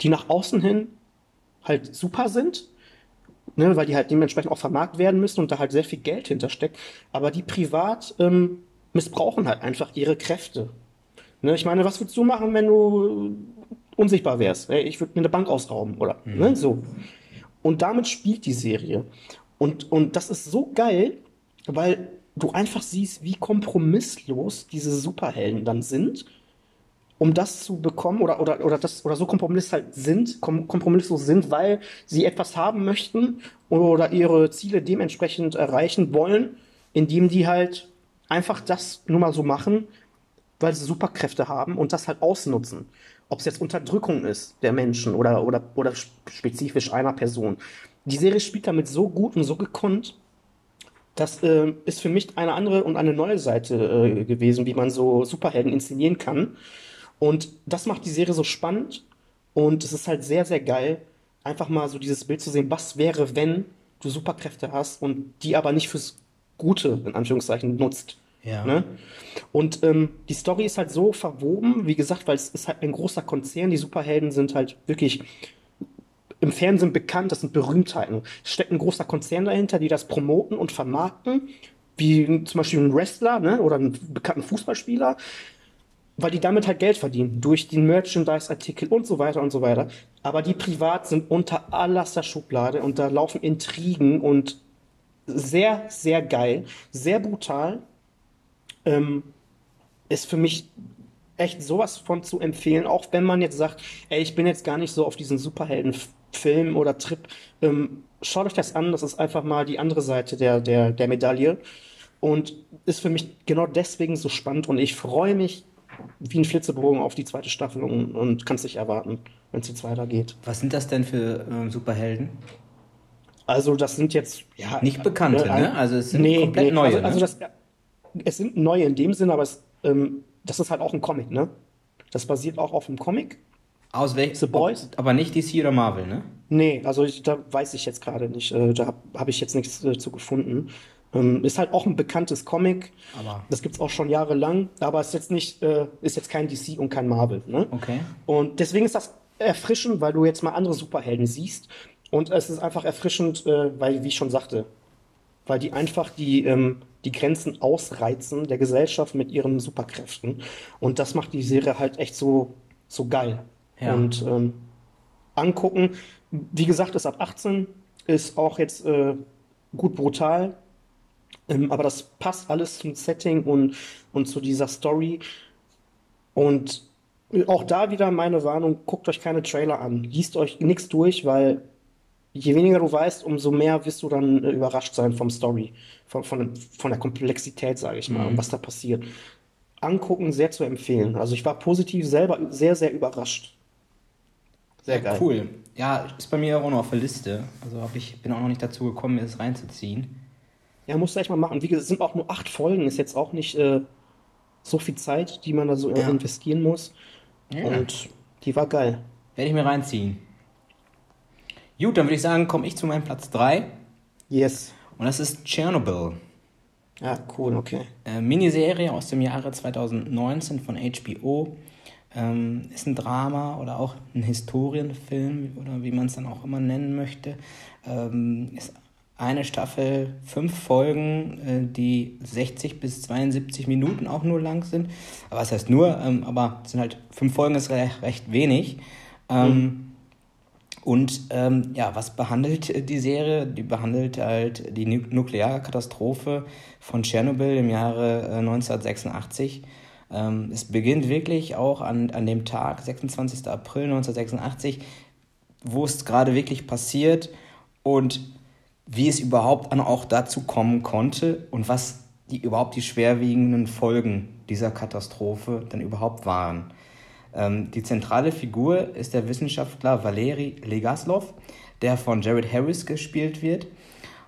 die nach außen hin halt super sind, ne, weil die halt dementsprechend auch vermarktet werden müssen und da halt sehr viel Geld hintersteckt. Aber die privat ähm, missbrauchen halt einfach ihre Kräfte. Ne, ich meine, was würdest du machen, wenn du unsichtbar wärst? Ich würde mir eine Bank ausrauben oder ne, so. Und damit spielt die Serie. Und, und das ist so geil, weil du einfach siehst, wie kompromisslos diese Superhelden dann sind um das zu bekommen oder, oder, oder, das, oder so kompromisslos halt sind, kom kompromisslos sind, weil sie etwas haben möchten oder ihre Ziele dementsprechend erreichen wollen, indem die halt einfach das nur mal so machen, weil sie Superkräfte haben und das halt ausnutzen. Ob es jetzt Unterdrückung ist der Menschen oder, oder, oder spezifisch einer Person. Die Serie spielt damit so gut und so gekonnt, das äh, ist für mich eine andere und eine neue Seite äh, gewesen, wie man so Superhelden inszenieren kann. Und das macht die Serie so spannend und es ist halt sehr, sehr geil, einfach mal so dieses Bild zu sehen, was wäre, wenn du Superkräfte hast und die aber nicht fürs Gute, in Anführungszeichen, nutzt. Ja. Ne? Und ähm, die Story ist halt so verwoben, wie gesagt, weil es ist halt ein großer Konzern, die Superhelden sind halt wirklich im Fernsehen bekannt, das sind Berühmtheiten. Es steckt ein großer Konzern dahinter, die das promoten und vermarkten, wie zum Beispiel ein Wrestler ne, oder einen bekannten Fußballspieler, weil die damit halt Geld verdienen, durch den Merchandise-Artikel und so weiter und so weiter. Aber die privat sind unter allerster Schublade und da laufen Intrigen und sehr, sehr geil, sehr brutal. Ähm, ist für mich echt sowas von zu empfehlen, auch wenn man jetzt sagt, ey, ich bin jetzt gar nicht so auf diesen Superhelden-Film oder Trip. Ähm, schaut euch das an, das ist einfach mal die andere Seite der, der, der Medaille und ist für mich genau deswegen so spannend und ich freue mich wie ein Flitzebogen auf die zweite Staffel und, und kann es nicht erwarten, wenn es jetzt weitergeht. Was sind das denn für ähm, Superhelden? Also das sind jetzt ja Nicht bekannte, äh, ne? Also es sind nee, komplett nee, neue. Also, also ne? das, es sind neue in dem Sinne, aber es, ähm, das ist halt auch ein Comic, ne? Das basiert auch auf einem Comic. Aus welchen? The Boys? Aber nicht DC oder Marvel, ne? Nee, also ich, da weiß ich jetzt gerade nicht. Äh, da habe hab ich jetzt nichts äh, zu gefunden. Ähm, ist halt auch ein bekanntes Comic. Aber- Das gibt's auch schon jahrelang, aber ist jetzt nicht, äh, ist jetzt kein DC und kein Marvel. Ne? Okay. Und deswegen ist das erfrischend, weil du jetzt mal andere Superhelden siehst. Und es ist einfach erfrischend, äh, weil, wie ich schon sagte, weil die einfach die, ähm, die Grenzen ausreizen der Gesellschaft mit ihren Superkräften. Und das macht die Serie halt echt so, so geil. Ja. Und ähm, angucken, wie gesagt, ist ab 18, ist auch jetzt äh, gut brutal, ähm, aber das passt alles zum Setting und, und zu dieser Story. Und auch da wieder meine Warnung, guckt euch keine Trailer an, liest euch nichts durch, weil je weniger du weißt, umso mehr wirst du dann äh, überrascht sein vom Story, von, von, von der Komplexität, sage ich mal, und was da passiert. Angucken, sehr zu empfehlen. Also ich war positiv selber sehr, sehr überrascht. Sehr geil. Cool. Ja, ist bei mir auch noch auf der Liste. Also ich bin auch noch nicht dazu gekommen, mir das reinzuziehen. Ja, musst du echt mal machen. Wie gesagt, es sind auch nur acht Folgen, ist jetzt auch nicht äh, so viel Zeit, die man da so Ja. investieren muss. Ja. Und die war geil. Werde ich mir reinziehen. Gut, dann würde ich sagen, komme ich zu meinem Platz 3. Yes. Und das ist Chernobyl. Ja, cool, okay. Äh, Miniserie aus dem Jahre 2019 von HBO. Ähm, ist ein Drama oder auch ein Historienfilm oder wie man es dann auch immer nennen möchte. Ähm, ist eine Staffel, fünf Folgen, äh, die 60 bis 72 Minuten auch nur lang sind. Aber was heißt nur? Ähm, aber es sind halt fünf Folgen ist recht, wenig. Ähm, Und ähm, ja, was behandelt äh, die Serie? Die behandelt halt die Nu Nuklearkatastrophe von Tschernobyl im Jahre äh, 1986. Ähm, es beginnt wirklich auch an, an dem Tag, 26. April 1986, wo es gerade wirklich passiert und wie es überhaupt auch dazu kommen konnte und was die überhaupt die schwerwiegenden Folgen dieser Katastrophe dann überhaupt waren. Ähm, die zentrale Figur ist der Wissenschaftler Valeri Legaslov, der von Jared Harris gespielt wird.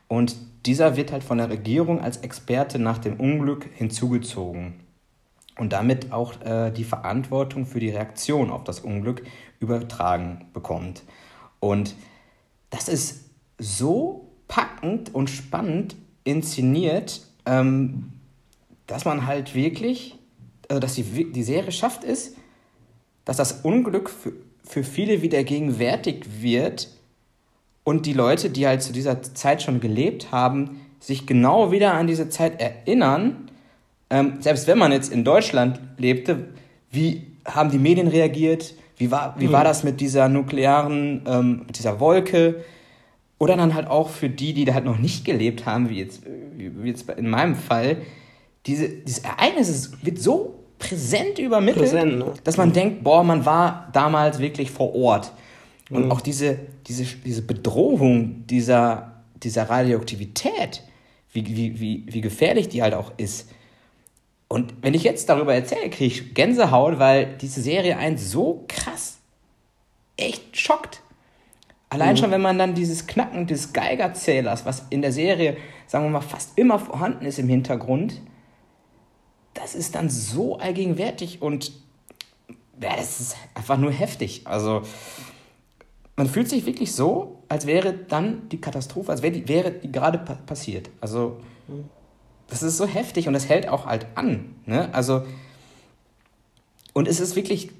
Und dieser wird halt von der Regierung als Experte nach dem Unglück hinzugezogen und damit auch äh, die Verantwortung für die Reaktion auf das Unglück übertragen bekommt. Und das ist so packend und spannend inszeniert, ähm, dass man halt wirklich, also dass die, die Serie schafft es, dass das Unglück für, für viele wieder gegenwärtig wird und die Leute, die halt zu dieser Zeit schon gelebt haben, sich genau wieder an diese Zeit erinnern, ähm, selbst wenn man jetzt in Deutschland lebte, wie haben die Medien reagiert, wie war, wie war das mit dieser nuklearen, ähm, mit dieser Wolke, oder dann halt auch für die, die da halt noch nicht gelebt haben, wie jetzt, wie jetzt in meinem Fall, diese, dieses Ereignis ist, wird so präsent übermittelt, Präsent, ne? dass man denkt, boah, man war damals wirklich vor Ort. Und auch diese, diese, diese Bedrohung dieser, dieser Radioaktivität, wie, wie, wie, wie gefährlich die halt auch ist. Und wenn ich jetzt darüber erzähle, kriege ich Gänsehaut, weil diese Serie einen so krass echt schockt. Allein schon, wenn man dann dieses Knacken des Geigerzählers, was in der Serie, sagen wir mal, fast immer vorhanden ist im Hintergrund, das ist dann so allgegenwärtig und ja, das ist einfach nur heftig. Also man fühlt sich wirklich so, als wäre dann die Katastrophe, als wäre die, wäre die gerade pa passiert. Also das ist so heftig und das hält auch halt an. Ne? Also und es ist wirklich,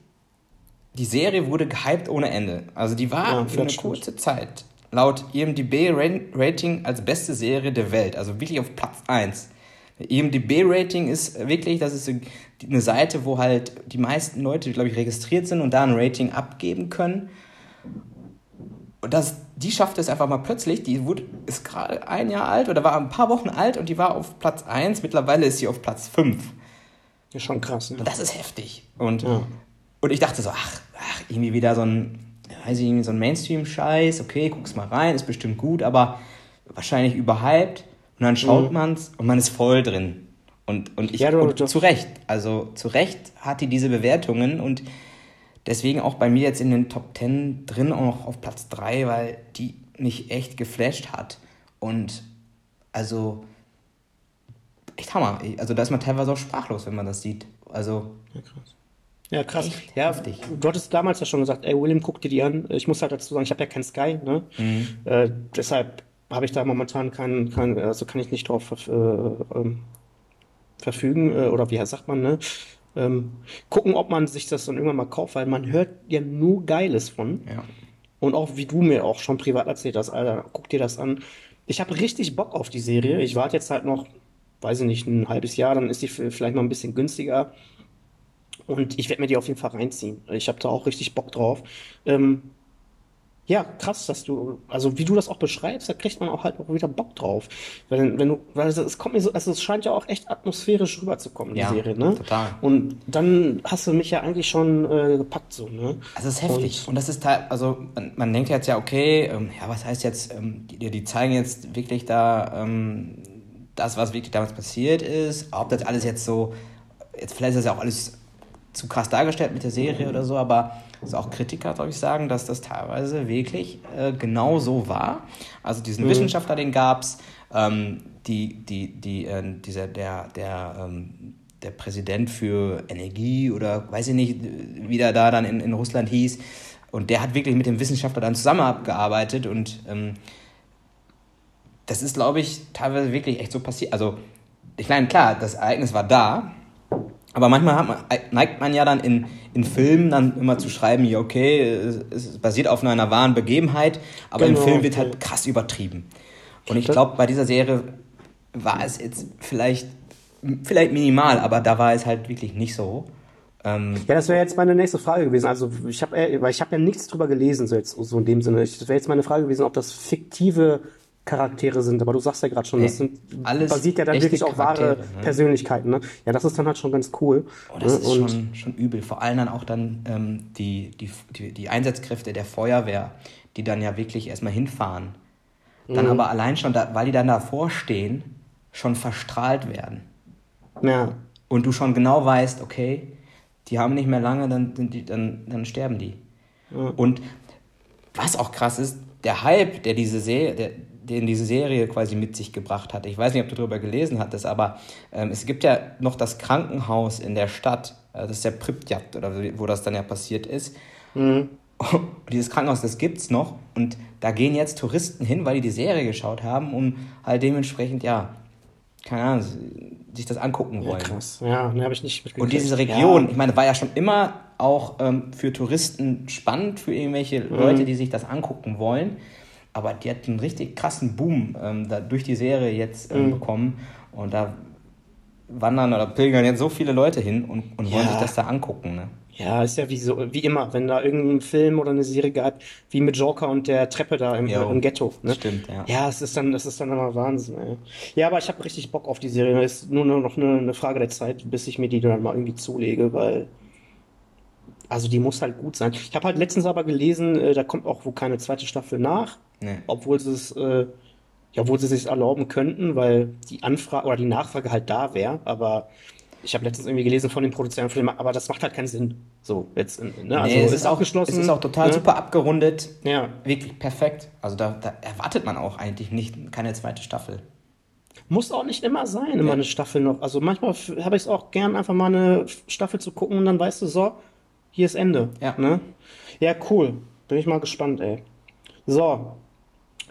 die Serie wurde gehypt ohne Ende. Also die war Ja, für eine stimmt. kurze Zeit laut IMDb-Rating als beste Serie der Welt. Also wirklich auf Platz 1. IMDb-Rating ist wirklich, das ist eine Seite, wo halt die meisten Leute, glaube ich, registriert sind und da ein Rating abgeben können. Und das, die schafft es einfach mal plötzlich, die wurde, ist gerade ein Jahr alt oder war ein paar Wochen alt und die war auf Platz 1, mittlerweile ist sie auf Platz 5. Ist schon krass, ne? Das ist heftig. Und, Ja. Und ich dachte so, ach, ach, irgendwie wieder so ein, weiß ich, irgendwie so ein Mainstream-Scheiß, okay, guck's mal rein, ist bestimmt gut, aber wahrscheinlich überhyped. Und dann schaut Mhm. man's und man ist voll drin. Und, und ich, Ja, du- und du- zu Recht, also zu Recht hat die diese Bewertungen und deswegen auch bei mir jetzt in den Top 10 drin, auch noch auf Platz 3, weil die mich echt geflasht hat. Und also, echt Hammer. Also da ist man teilweise auch sprachlos, wenn man das sieht. Also, Ja, krass. Ja, krass. Echt Ja, heftig. du hattest damals ja schon gesagt, ey, William, guck dir die an. Ich muss halt dazu sagen, ich habe ja kein Sky, ne? Mhm. Äh, deshalb habe ich da momentan keinen, kein, also kann ich nicht drauf äh, ähm, verfügen, äh, oder wie sagt man, ne? Ähm, gucken, ob man sich das dann irgendwann mal kauft, weil man hört ja nur Geiles von. Ja. Und auch wie du mir auch schon privat erzählt hast, Alter, guck dir das an. Ich habe richtig Bock auf die Serie. Ich warte jetzt halt noch, weiß ich nicht, ein halbes Jahr, dann ist die vielleicht noch ein bisschen günstiger. Und ich werde mir die auf jeden Fall reinziehen. Ich habe da auch richtig Bock drauf. Ähm, ja, krass, dass du, also wie du das auch beschreibst, da kriegt man auch halt auch wieder Bock drauf. Wenn, wenn du, weil es, kommt mir so, also es scheint ja auch echt atmosphärisch rüberzukommen, die Ja, Serie, ne? total. Und dann hast du mich ja eigentlich schon äh, gepackt, so, ne? Also es ist heftig. Und, das ist teil, also man, man denkt jetzt ja, okay, ähm, ja, was heißt jetzt, ähm, die, die zeigen jetzt wirklich da ähm, das, was wirklich damals passiert ist. Ob das alles jetzt so, jetzt vielleicht ist das ja auch alles zu krass dargestellt mit der Serie oder so, aber es ist auch Kritiker, glaube ich, sagen, dass das teilweise wirklich äh, genau so war. Also diesen Wissenschaftler, den gab es, ähm, die, die, die, äh, dieser, der, der, ähm, der Präsident für Energie oder weiß ich nicht, wie der da dann in, in Russland hieß. Und der hat wirklich mit dem Wissenschaftler dann zusammengearbeitet und ähm, das ist, glaube ich, teilweise wirklich echt so passiert. Also, ich meine, klar, das Ereignis war da, aber manchmal man, neigt man ja dann in, in Filmen dann immer zu schreiben, ja, okay, es, basiert auf einer wahren Begebenheit, aber Genau, im Film wird okay. halt krass übertrieben. Und ich glaube, bei dieser Serie war es jetzt vielleicht, vielleicht minimal, aber da war es halt wirklich nicht so. Ähm, Ja, das wäre jetzt meine nächste Frage gewesen. Also ich habe, weil ich habe ja nichts drüber gelesen, so jetzt so in dem Sinne. Das wäre jetzt meine Frage gewesen, ob das fiktive Charaktere sind. Aber du sagst ja gerade schon, das sind alles basiert ja dann wirklich auf wahre ne? Persönlichkeiten. Ne? Ja, das ist dann halt schon ganz cool. Oh, das ne? ist Und schon, schon übel. Vor allem dann auch dann ähm, die, die, die, die Einsatzkräfte der Feuerwehr, die dann ja wirklich erstmal hinfahren. Dann Mhm. aber allein schon, da, weil die dann davor stehen, schon verstrahlt werden. ja, Und du schon genau weißt, okay, die haben nicht mehr lange, dann, die, dann, dann sterben die. Und was auch krass ist, der Hype, der diese Serie, der, den diese Serie quasi mit sich gebracht hat. Ich weiß nicht, ob du darüber gelesen hattest, aber ähm, es gibt ja noch das Krankenhaus in der Stadt, äh, das ist der Pripyat, oder wo das dann ja passiert ist. Und dieses Krankenhaus, das gibt's noch und da gehen jetzt Touristen hin, weil die die Serie geschaut haben, um halt dementsprechend, ja, keine Ahnung, sich das angucken wollen. krass. Ja, ne, habe ich nicht mitgekriegt. Und diese Region, Ja. ich meine, war ja schon immer auch ähm, für Touristen spannend, für irgendwelche Mhm. Leute, die sich das angucken wollen. Aber die hat einen richtig krassen Boom ähm, da durch die Serie jetzt ähm, Mhm. bekommen. Und da wandern oder pilgern jetzt so viele Leute hin und, und wollen Ja. sich das da angucken. Ne? Ja, ist ja wie so, wie immer, wenn da irgendein Film oder eine Serie gab, wie mit Joker und der Treppe da im, Jo, im Ghetto. Ne? stimmt, ja. Ja, es ist dann, das ist dann immer Wahnsinn. Ey. Ja, aber ich habe richtig Bock auf die Serie. Es ist nur noch eine, eine Frage der Zeit, bis ich mir die dann mal irgendwie zulege, weil also die muss halt gut sein. Ich habe halt letztens aber gelesen, äh, da kommt auch wohl keine zweite Staffel nach, Nee. obwohl sie es, äh, ja, obwohl sie es sich erlauben könnten, weil die Anfrage oder die Nachfrage halt da wäre. Aber ich habe letztens irgendwie gelesen von den Produzenten, von dem, aber das macht halt keinen Sinn. So jetzt, ne? Also nee, es ist auch, abgeschlossen. es ist auch total ne? super abgerundet. Ja. Wirklich perfekt. Also da, da erwartet man auch eigentlich nicht keine zweite Staffel. Muss auch nicht immer sein, immer Ja. eine Staffel noch. Also manchmal habe ich es auch gern, einfach mal eine Staffel zu gucken und dann weißt du, so, hier ist Ende. Ja. Ne? Ja, cool. Bin ich mal gespannt, ey. So,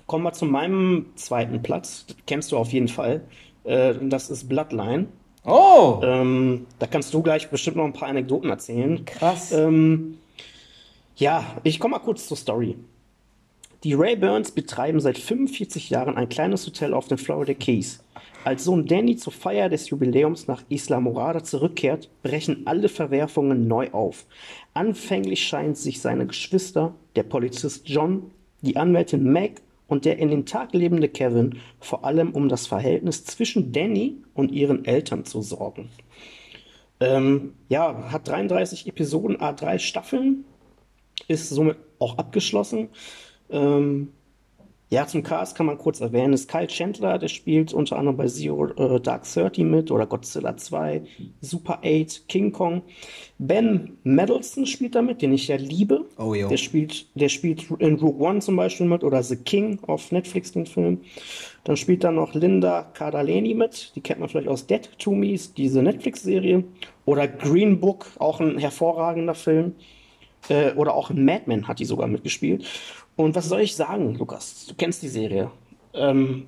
kommen wir zu meinem zweiten Platz. Das kennst du auf jeden Fall. Äh, das ist Bloodline. Oh! Ähm, da kannst du gleich bestimmt noch ein paar Anekdoten erzählen. Krass. Ähm, ja, ich komme mal kurz zur Story. Die Rayburns betreiben seit 45 Jahren ein kleines Hotel auf den Florida Keys. Als Sohn Danny zur Feier des Jubiläums nach Isla Morada zurückkehrt, brechen alle Verwerfungen neu auf. Anfänglich scheint sich seine Geschwister, der Polizist John, die Anwältin Meg und der in den Tag lebende Kevin vor allem um das Verhältnis zwischen Danny und ihren Eltern zu sorgen. Ähm, ja, hat 33 Episoden, A3 Staffeln, ist somit auch abgeschlossen. Ähm, ja, zum Cast kann man kurz erwähnen, ist Kyle Chandler, der spielt unter anderem bei Zero äh, Dark Thirty mit oder Godzilla 2, Super 8, King Kong. Ben Mendelsohn spielt damit, den ich ja liebe. Oh, jo. Der spielt, der spielt in Rogue One zum Beispiel mit oder The King auf Netflix, den Film. Dann spielt da noch Linda Cardellini mit, die kennt man vielleicht aus Dead to Me, diese Netflix-Serie. Oder Green Book, auch ein hervorragender Film. Äh, oder auch in Mad Men hat die sogar mitgespielt. Und was soll ich sagen, Lukas? Du kennst die Serie. Ähm,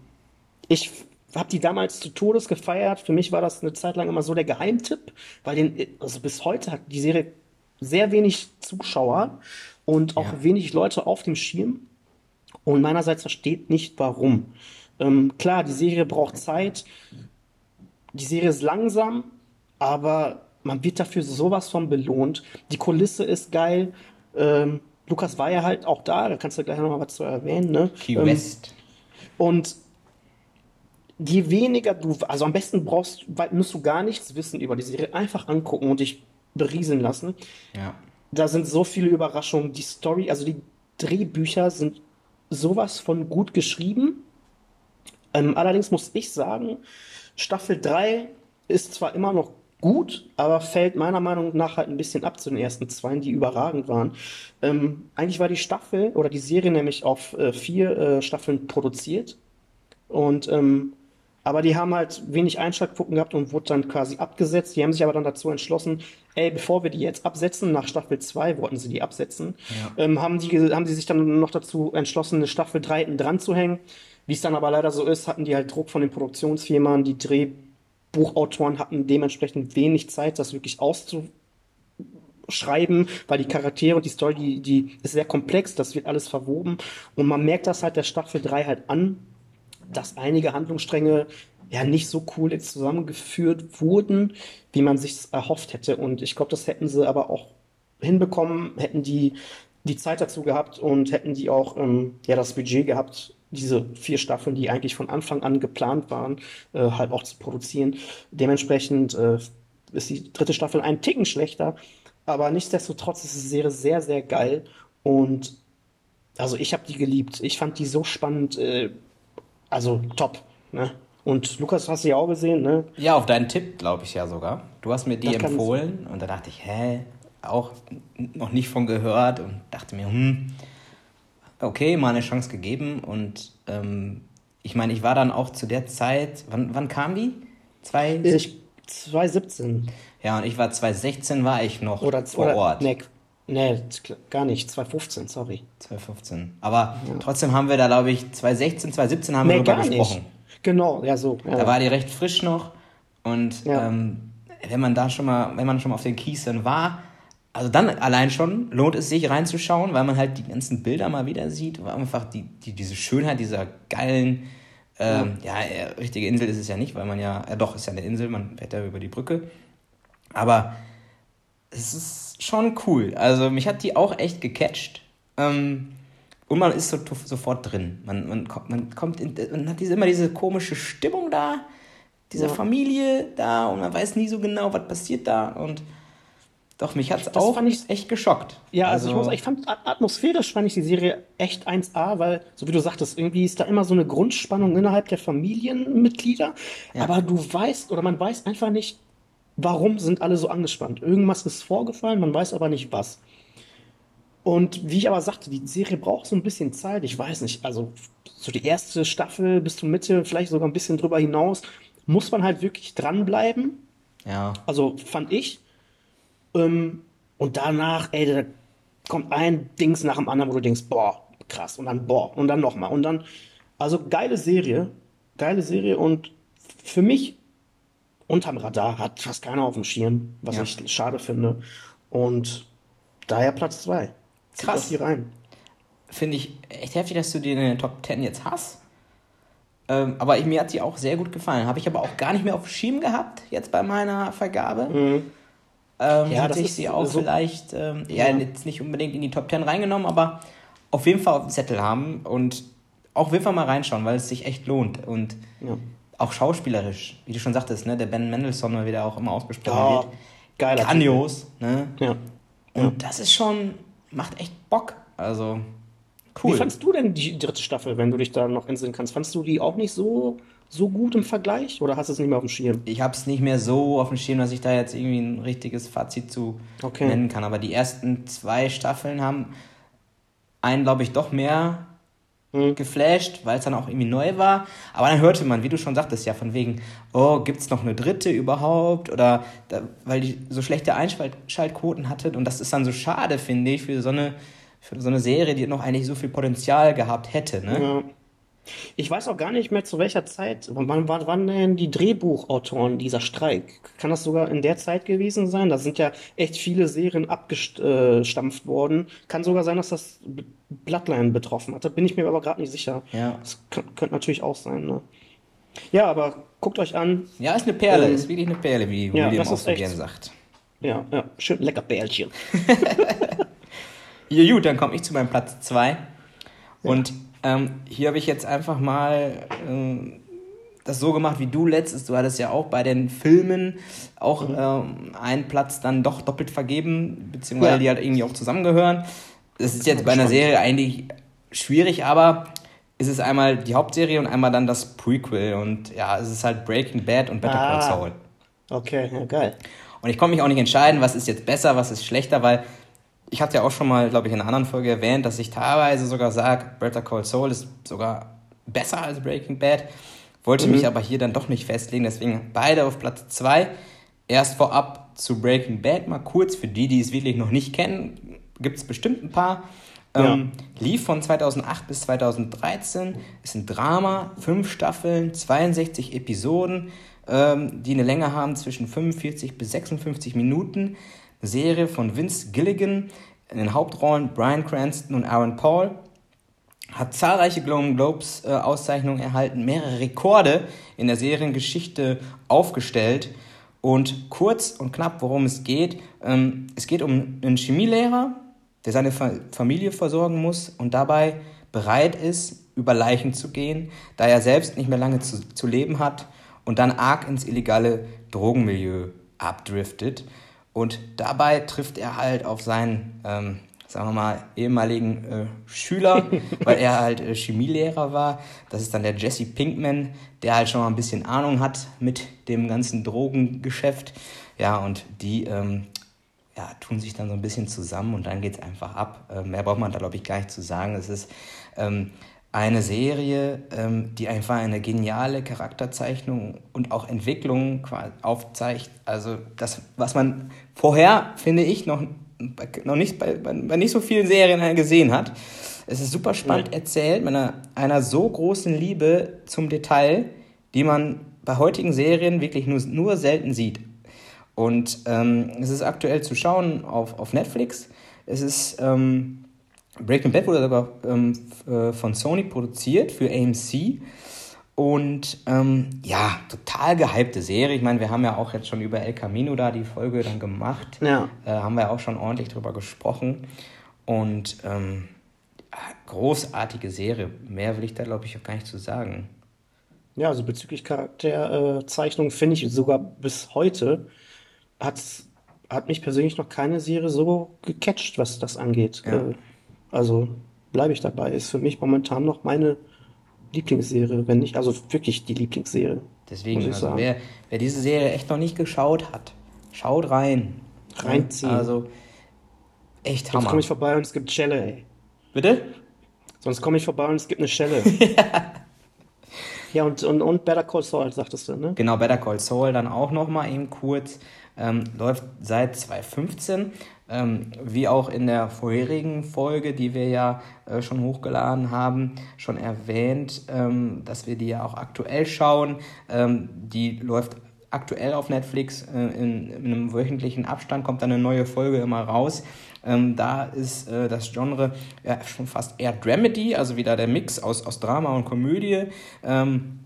ich habe die damals zu Todes gefeiert. Für mich war das eine Zeit lang immer so der Geheimtipp, weil den, also bis heute hat die Serie sehr wenig Zuschauer und auch Ja. wenig Leute auf dem Schirm. Und meinerseits versteht nicht warum. Ähm, klar, die Serie braucht Zeit. Die Serie ist langsam, aber man wird dafür sowas von belohnt. Die Kulisse ist geil. Ähm, Lukas war ja halt auch da, da kannst du gleich noch mal was zu erwähnen. Ne? Key Ähm, West. und je weniger du, also am besten brauchst, weil- musst du gar nichts wissen über die Serie, einfach angucken und dich berieseln lassen. Ja. Da sind so viele Überraschungen. Die Story, also die Drehbücher sind sowas von gut geschrieben. Ähm, allerdings muss ich sagen, Staffel 3 ist zwar immer noch gut, aber fällt meiner Meinung nach halt ein bisschen ab zu den ersten zwei, die überragend waren. Ähm, eigentlich war die Staffel oder die Serie nämlich auf äh, vier äh, Staffeln produziert. Und ähm, aber die haben halt wenig Einschaltquoten gehabt und wurde dann quasi abgesetzt. Die haben sich aber dann dazu entschlossen, ey, bevor wir die jetzt absetzen, nach Staffel 2 wollten sie die absetzen, ähm, haben die, haben die sich dann noch dazu entschlossen, eine Staffel 3 hinten dran zu hängen. Wie es dann aber leider so ist, hatten die halt Druck von den Produktionsfirmen, die Drehbuchautoren hatten dementsprechend wenig Zeit, das wirklich auszuschreiben, weil die Charaktere und die Story, die, die ist sehr komplex, das wird alles verwoben. Und man merkt das halt der Staffel 3 halt an, dass einige Handlungsstränge ja nicht so cool jetzt zusammengeführt wurden, wie man sich erhofft hätte. Und ich glaube, das hätten sie aber auch hinbekommen, hätten die die Zeit dazu gehabt und hätten die auch ähm, ja das Budget gehabt, diese vier Staffeln, die eigentlich von Anfang an geplant waren, äh, halt auch zu produzieren. Dementsprechend äh, ist die dritte Staffel ein Ticken schlechter, aber nichtsdestotrotz ist die Serie sehr, sehr geil und also ich habe die geliebt. Ich fand die so spannend, äh, also top. Ne? Und Lukas hast du ja auch gesehen, ne? Ja, auf deinen Tipp, glaube ich ja sogar. Du hast mir die Das empfohlen und da dachte ich, hä, auch noch nicht von gehört und dachte mir, hm, okay, mal eine Chance gegeben. Und ähm, ich meine, ich war dann auch zu der Zeit, wann, wann kam die? Zwei, Ich 2017 ja, und ich war 2016, war ich noch oder, vor oder Ort. Nee, nee, gar nicht, 2015, sorry. 2015. Aber trotzdem haben wir da, glaube ich, 2016, 2017 haben wir Nee, drüber gar gesprochen. nicht. Genau, ja so. Ja. Da war die recht frisch noch. Und Ja. ähm, wenn man da schon mal, wenn man schon mal auf den Kies dann war, also dann allein schon lohnt es sich reinzuschauen, weil man halt die ganzen Bilder mal wieder sieht, weil einfach die, die, diese Schönheit dieser geilen, ähm, ja, äh, richtige Insel ist es ja nicht, weil man ja, ja doch, ist ja eine Insel, man fährt ja über die Brücke. Aber es ist schon cool. Also mich hat die auch echt gecatcht. Ähm, und man ist so, sofort drin. Man, man kommt, man kommt in, man hat diese, immer diese komische Stimmung da, diese Ja. Familie da und man weiß nie so genau, was passiert da. Und doch, mich hat es auch fand ich- echt geschockt. Ja, also, ich muss, ich fand at- atmosphärisch fand ich die Serie echt 1A, weil, so wie du sagtest, irgendwie ist da immer so eine Grundspannung innerhalb der Familienmitglieder, Ja. aber du weißt oder man weiß einfach nicht, warum sind alle so angespannt. Irgendwas ist vorgefallen, man weiß aber nicht was. Und wie ich aber sagte, die Serie braucht so ein bisschen Zeit. Ich weiß nicht, also so die erste Staffel bis zur Mitte, vielleicht sogar ein bisschen drüber hinaus, muss man halt wirklich dranbleiben. ja, Also fand ich. Ähm, und danach, ey, da kommt ein Dings nach dem anderen, wo du denkst, boah, krass. Und dann, boah, und dann nochmal. Und dann, also geile Serie. Geile Serie und für mich unterm Radar hat fast keiner auf dem Schirm, was Ja. ich schade finde. Und daher Platz zwei. Zieht Krass. euch die rein. finde ich echt heftig, dass du die in den Top 10 jetzt hast. Ähm, aber ich, mir hat die auch sehr gut gefallen. Habe ich aber auch gar nicht mehr auf dem Schirm gehabt, jetzt bei meiner Vergabe. Ähm, Ja, hätte ich sie auch so- vielleicht, ähm, ja, Ja. jetzt nicht unbedingt in die Top 10 reingenommen, aber auf jeden Fall auf den Zettel haben und auch auf jeden Fall mal reinschauen, weil es sich echt lohnt. Und Ja. auch schauspielerisch, wie du schon sagtest, ne, der Ben Mendelssohn, wie der auch immer ausgesprochen Ja, wird. geiler Grandios, ne? Ja. Und das ist schon, macht echt Bock. Also, Wie cool. fandst du denn die dritte Staffel, wenn du dich da noch entsinnen kannst? Fandst du die auch nicht so, so gut im Vergleich oder hast du es nicht mehr auf dem Schirm? Ich habe es nicht mehr so auf dem Schirm, dass ich da jetzt irgendwie ein richtiges Fazit zu Okay. nennen kann. Aber die ersten zwei Staffeln haben einen, glaube ich, doch mehr Hm. geflasht, weil es dann auch irgendwie neu war. Aber dann hörte man, wie du schon sagtest, ja, von wegen, oh, gibt's noch eine dritte überhaupt? Oder da, weil die so schlechte Einschaltquoten hatte. Und das ist dann so schade, finde ich, für so eine, für so eine Serie, die noch eigentlich so viel Potenzial gehabt hätte. Ne? Ja. Ich weiß auch gar nicht mehr zu welcher Zeit. Wann waren denn die Drehbuchautoren dieser Streik? Kann das sogar in der Zeit gewesen sein? Da sind ja echt viele Serien abgestampft worden. Kann sogar sein, dass das Bloodline betroffen hat. Da bin ich mir aber gerade nicht sicher. Ja. Das kö- könnte natürlich auch sein, ne? Ja, aber guckt euch an. Ja, ist eine Perle, Ähm, ist wirklich eine Perle, wie ja, William das auch so gern sagt. Ja, ja, schön lecker Bärlchen. Ja, gut, dann komme ich zu meinem Platz 2. Und ähm, hier habe ich jetzt einfach mal ähm, das so gemacht wie du letztes. Du hattest ja auch bei den Filmen auch ähm, einen Platz dann doch doppelt vergeben, beziehungsweise Ja. die halt irgendwie auch zusammengehören. Das ist jetzt bei einer. Serie eigentlich schwierig, aber es ist einmal die Hauptserie und einmal dann das Prequel. Und ja, es ist halt Breaking Bad und Better Call Ah. Saul. Okay, ja, geil. Und ich konnte mich auch nicht entscheiden, was ist jetzt besser, was ist schlechter, weil ich hatte ja auch schon mal, glaube ich, in einer anderen Folge erwähnt, dass ich teilweise sogar sage, Better Call Saul ist sogar besser als Breaking Bad. Wollte mich aber hier dann doch nicht festlegen, deswegen beide auf Platz 2. Erst vorab zu Breaking Bad mal kurz, für die, die es wirklich noch nicht kennen, gibt es bestimmt ein paar. Ähm, lief von 2008 bis 2013, ist ein Drama, fünf Staffeln, 62 Episoden, ähm, die eine Länge haben zwischen 45 bis 56 Minuten. Serie von Vince Gilligan, in den Hauptrollen Brian Cranston und Aaron Paul. Hat zahlreiche Golden Globes äh, Auszeichnungen erhalten, mehrere Rekorde in der Seriengeschichte aufgestellt. Und kurz und knapp, worum es geht. Ähm, es geht um einen Chemielehrer, der seine Fa Familie versorgen muss und dabei bereit ist, über Leichen zu gehen, da er selbst nicht mehr lange zu, zu leben hat und dann arg ins illegale Drogenmilieu abdriftet. Und dabei trifft er halt auf seinen, ähm, sagen wir mal, ehemaligen äh, Schüler, weil er halt äh, Chemielehrer war. Das ist dann der Jesse Pinkman, der halt schon mal ein bisschen Ahnung hat mit dem ganzen Drogengeschäft. Ja, und die ähm, ja, tun sich dann so ein bisschen zusammen und dann geht es einfach ab. Äh, mehr braucht man da, glaube ich, gar nicht zu sagen. Es ist ähm, eine Serie, ähm, die einfach eine geniale Charakterzeichnung und auch Entwicklung aufzeigt. Also das, was man vorher, finde ich, noch, noch nicht bei, bei, bei nicht so vielen Serien gesehen hat. Es ist super spannend erzählt, mit einer, einer so großen Liebe zum Detail, die man bei heutigen Serien wirklich nur, nur selten sieht. Und ähm, es ist aktuell zu schauen auf, auf Netflix. Es ist ähm, Breaking Bad wurde sogar ähm, äh, von Sony produziert für AMC. Und ähm, ja, total gehypte Serie. Ich meine, wir haben ja auch jetzt schon über El Camino da die Folge dann gemacht. Ja. Äh, haben wir auch schon ordentlich drüber gesprochen. Und ähm, großartige Serie. Mehr will ich da, glaube ich, auch gar nicht zu sagen. Ja, also bezüglich Charakterzeichnung finde ich sogar bis heute hat, hat mich persönlich noch keine Serie so gecatcht, was das angeht. Ja. Äh, also bleibe ich dabei. Ist für mich momentan noch meine Lieblingsserie, wenn nicht, also wirklich die Lieblingsserie. Deswegen, also wer, wer diese Serie echt noch nicht geschaut hat, schaut rein. Reinziehen. Also echt Sonst Hammer. komme ich vorbei und es gibt Schelle, ey. Bitte? Sonst komme ich vorbei und es gibt eine Schelle. Ja, und, und, und Better Call Saul, sagtest du, ne? Genau, Better Call Saul dann auch noch mal eben kurz. Ähm, läuft seit 2015, ähm, wie auch in der vorherigen Folge, die wir ja äh, schon hochgeladen haben, schon erwähnt, ähm, dass wir die ja auch aktuell schauen. Ähm, die läuft aktuell auf Netflix äh, in, in einem wöchentlichen Abstand, kommt dann eine neue Folge immer raus. Ähm, da ist äh, das Genre ja, schon fast eher Dramedy, also wieder der Mix aus, aus Drama und Komödie. Ähm,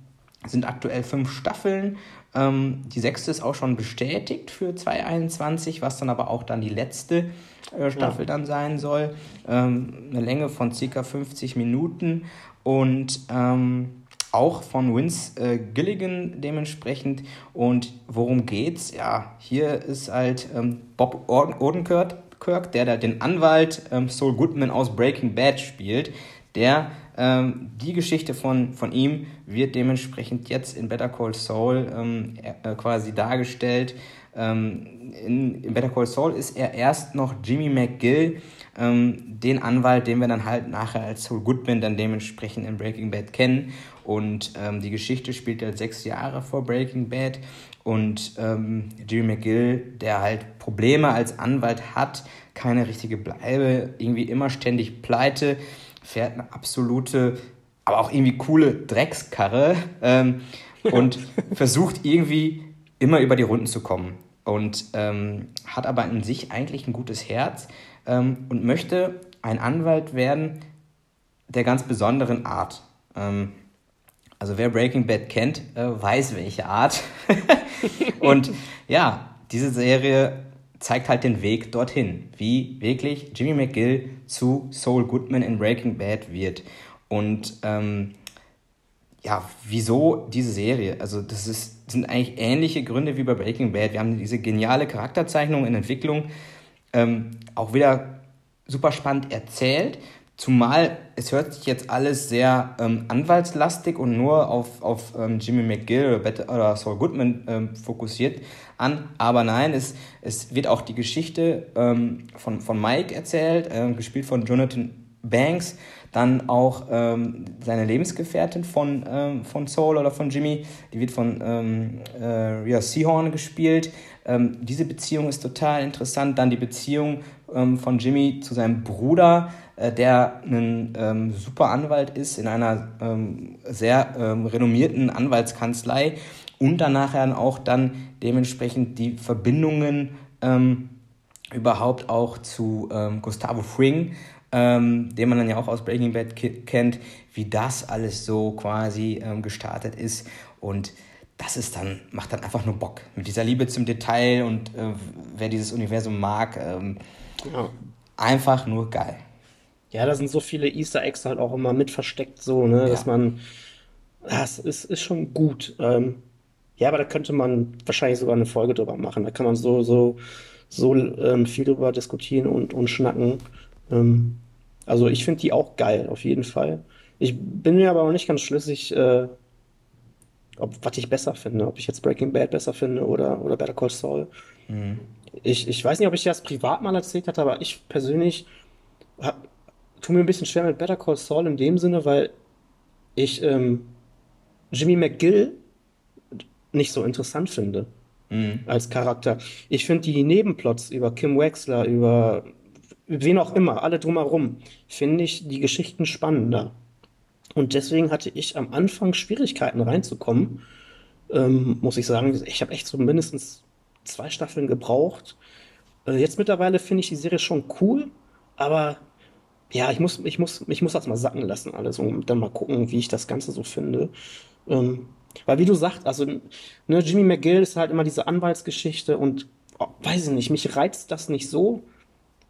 sind aktuell fünf Staffeln. Ähm, die sechste ist auch schon bestätigt für 2021, was dann aber auch dann die letzte äh, Staffel dann sein soll. Ähm, eine Länge von circa 50 Minuten und ähm, auch von Vince äh, Gilligan dementsprechend. Und worum geht's? Ja, hier ist halt ähm, Bob Odenkirk, Kirk, der da den Anwalt ähm, Saul Goodman aus Breaking Bad spielt, der ähm, die Geschichte von, von ihm wird dementsprechend jetzt in Better Call Saul ähm, äh, quasi dargestellt. Ähm, in, in Better Call Saul ist er erst noch Jimmy McGill, ähm, den Anwalt, den wir dann halt nachher als Saul Goodman dann dementsprechend in Breaking Bad kennen. Und ähm, die Geschichte spielt halt sechs Jahre vor Breaking Bad. Und ähm, Jimmy McGill, der halt Probleme als Anwalt hat, keine richtige Bleibe, irgendwie immer ständig pleite, fährt eine absolute aber auch irgendwie coole Dreckskarre ähm, und versucht irgendwie immer über die Runden zu kommen. Und ähm, hat aber in sich eigentlich ein gutes Herz ähm, und möchte ein Anwalt werden der ganz besonderen Art. Ähm, also wer Breaking Bad kennt, äh, weiß welche Art. und ja, diese Serie zeigt halt den Weg dorthin, wie wirklich Jimmy McGill zu Saul Goodman in Breaking Bad wird. Und ähm, ja, wieso diese Serie? Also das ist, sind eigentlich ähnliche Gründe wie bei Breaking Bad. Wir haben diese geniale Charakterzeichnung in Entwicklung, ähm, auch wieder super spannend erzählt. Zumal es hört sich jetzt alles sehr ähm, anwaltslastig und nur auf, auf ähm, Jimmy McGill oder, oder Saul Goodman ähm, fokussiert an. Aber nein, es, es wird auch die Geschichte ähm, von, von Mike erzählt, äh, gespielt von Jonathan Banks. Dann auch ähm, seine Lebensgefährtin von, ähm, von Saul oder von Jimmy, die wird von ähm, äh, Rhea Seahorn gespielt. Ähm, diese Beziehung ist total interessant. Dann die Beziehung ähm, von Jimmy zu seinem Bruder äh, der ein ähm, super Anwalt ist in einer ähm, sehr renommierten Anwaltskanzlei und dann nachher auch dann dementsprechend die Verbindungen überhaupt auch zu Gustavo Fring, ähm, den man dann ja auch aus Breaking Bad kennt, wie das alles so quasi gestartet ist und das ist dann, macht dann einfach nur Bock. Mit dieser Liebe zum Detail und äh, wer dieses Universum mag, ja. einfach nur geil. Ja, da sind so viele Easter Eggs halt auch immer mit versteckt, so, ne, dass man, das ist, ist schon gut. Ähm, ja, aber da könnte man wahrscheinlich sogar eine Folge drüber machen. Da kann man so, so, so ähm, viel drüber diskutieren und, und schnacken. Ähm, also ich finde die auch geil, auf jeden Fall. Ich bin mir aber noch nicht ganz schlüssig, äh, ob, was ich besser finde, ob ich jetzt Breaking Bad besser finde oder, oder Better Call Saul. Mhm. Ich, ich weiß nicht, ob ich das privat mal erzählt hatte, aber ich persönlich habe tue mir ein bisschen schwer mit Better Call Saul in dem Sinne, weil ich ähm, Jimmy McGill nicht so interessant finde mhm. als Charakter. Ich finde die Nebenplots über Kim Wexler, über wen auch immer, alle drumherum, finde ich die Geschichten spannender. Und deswegen hatte ich am Anfang Schwierigkeiten reinzukommen. Ähm, muss ich sagen, ich habe echt so mindestens zwei Staffeln gebraucht. Äh, jetzt mittlerweile finde ich die Serie schon cool, aber ja, ich muss, ich muss, ich muss das mal sacken lassen alles und dann mal gucken, wie ich das Ganze so finde. Ähm, weil wie du sagst, also ne, Jimmy McGill ist halt immer diese Anwaltsgeschichte und oh, weiß ich nicht, mich reizt das nicht so,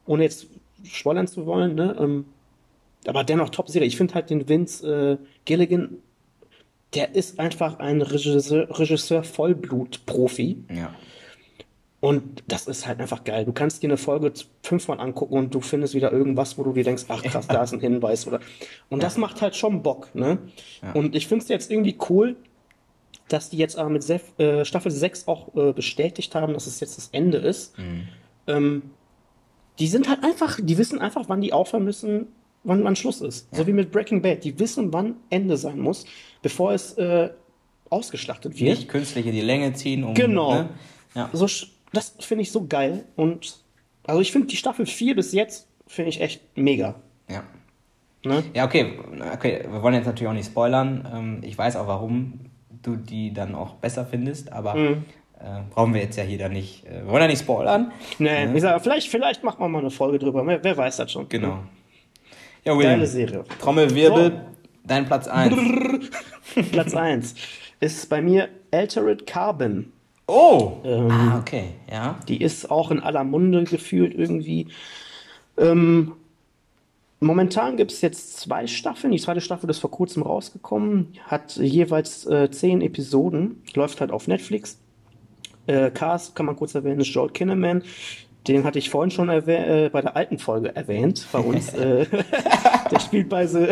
ohne jetzt spoilern zu wollen, ne? Ähm, aber dennoch Top-Serie. Ich finde halt den Vince äh, Gilligan, der ist einfach ein Regisseur, Regisseur Vollblut-Profi. Ja. Und das ist halt einfach geil. Du kannst dir eine Folge fünfmal angucken und du findest wieder irgendwas, wo du dir denkst, ach krass, da ist ein Hinweis oder. Und ja. das macht halt schon Bock, ne? Ja. Und ich finde es jetzt irgendwie cool, dass die jetzt aber mit Sef, äh, Staffel 6 auch äh, bestätigt haben, dass es jetzt das Ende ist. Mhm. Ähm, die sind halt einfach, die wissen einfach, wann die aufhören müssen, wann, wann Schluss ist. So wie mit Breaking Bad. Die wissen, wann Ende sein muss, bevor es äh, ausgeschlachtet wird. Nicht künstlich in die Länge ziehen. Um, genau. Ne? Ja. So das finde ich so geil. Und also ich finde die Staffel 4 bis jetzt finde ich echt mega. Ja. Ne? Ja, okay. okay. Wir wollen jetzt natürlich auch nicht spoilern. Ähm, ich weiß auch, warum du die dann auch besser findest, aber mhm. Äh, brauchen wir jetzt ja hier dann nicht. Äh, wir wollen ja nicht spoilern. Nee, ne? ich sage, vielleicht, vielleicht machen wir mal eine Folge drüber. Wer, wer weiß das schon. Genau. Ja, William, Geile Serie. Trommelwirbel, so. dein Platz 1. Platz 1 ist bei mir Altered Carbon. Oh! Ähm, ah, okay, ja. Die ist auch in aller Munde gefühlt irgendwie. Ähm, momentan gibt es jetzt zwei Staffeln. Die zweite Staffel ist vor kurzem rausgekommen, hat jeweils äh, zehn Episoden, läuft halt auf Netflix. Äh, Cast kann man kurz erwähnen, ist Joel Kinnaman. Den hatte ich vorhin schon äh, bei der alten Folge erwähnt bei uns. Äh, der spielt bei The,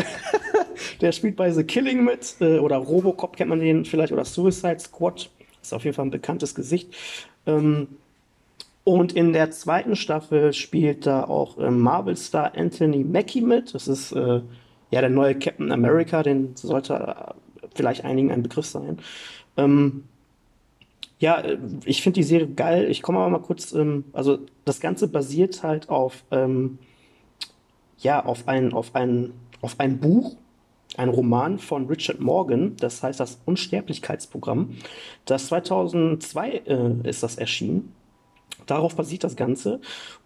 der spielt bei The Killing mit äh, oder Robocop kennt man den vielleicht oder Suicide Squad. Ist auf jeden Fall ein bekanntes Gesicht. Ähm, und in der zweiten Staffel spielt da auch äh, Marvel-Star Anthony Mackie mit. Das ist äh, ja der neue Captain America, den sollte äh, vielleicht einigen ein Begriff sein. Ähm, ja, ich finde die Serie geil. Ich komme aber mal kurz, ähm, also das Ganze basiert halt auf, ähm, ja, auf ein, auf ein, auf ein Buch ein Roman von Richard Morgan, das heißt das Unsterblichkeitsprogramm. Das 2002 äh, ist das erschienen. Darauf basiert das Ganze.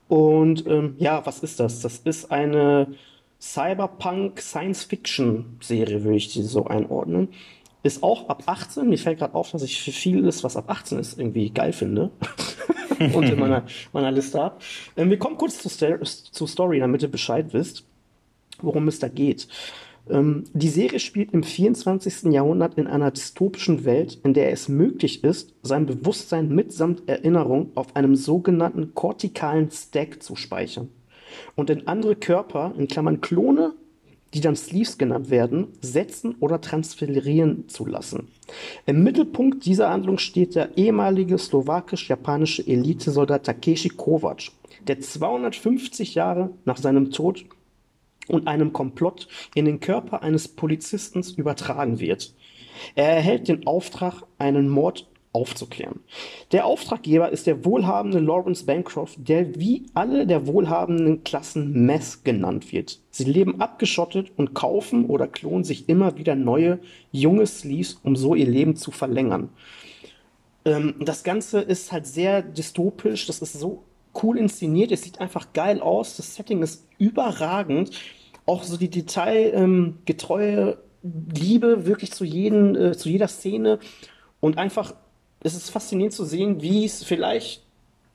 Und ähm, ja, was ist das? Das ist eine Cyberpunk-Science-Fiction-Serie, würde ich die so einordnen. Ist auch ab 18. Mir fällt gerade auf, dass ich vieles, was ab 18 ist, irgendwie geil finde. und in meiner, meiner Liste habe. Ähm, wir kommen kurz zur, zur Story, damit ihr Bescheid wisst, worum es da geht. Ähm, die Serie spielt im 24. Jahrhundert in einer dystopischen Welt, in der es möglich ist, sein Bewusstsein mitsamt Erinnerung auf einem sogenannten kortikalen Stack zu speichern und in andere Körper, in Klammern Klone, die dann Sleeves genannt werden, setzen oder transferieren zu lassen. Im Mittelpunkt dieser Handlung steht der ehemalige slowakisch-japanische Elitesoldat Takeshi Kovac, der 250 Jahre nach seinem Tod und einem Komplott in den Körper eines Polizisten übertragen wird. Er erhält den Auftrag, einen Mord aufzuklären. Der Auftraggeber ist der wohlhabende Lawrence Bancroft, der wie alle der wohlhabenden Klassen Mess genannt wird. Sie leben abgeschottet und kaufen oder klonen sich immer wieder neue, junge Sleeves, um so ihr Leben zu verlängern. Ähm, das Ganze ist halt sehr dystopisch, das ist so cool inszeniert, es sieht einfach geil aus, das Setting ist überragend. Auch so die detailgetreue ähm, Liebe wirklich zu, jeden, äh, zu jeder Szene und einfach es ist faszinierend zu sehen, wie es vielleicht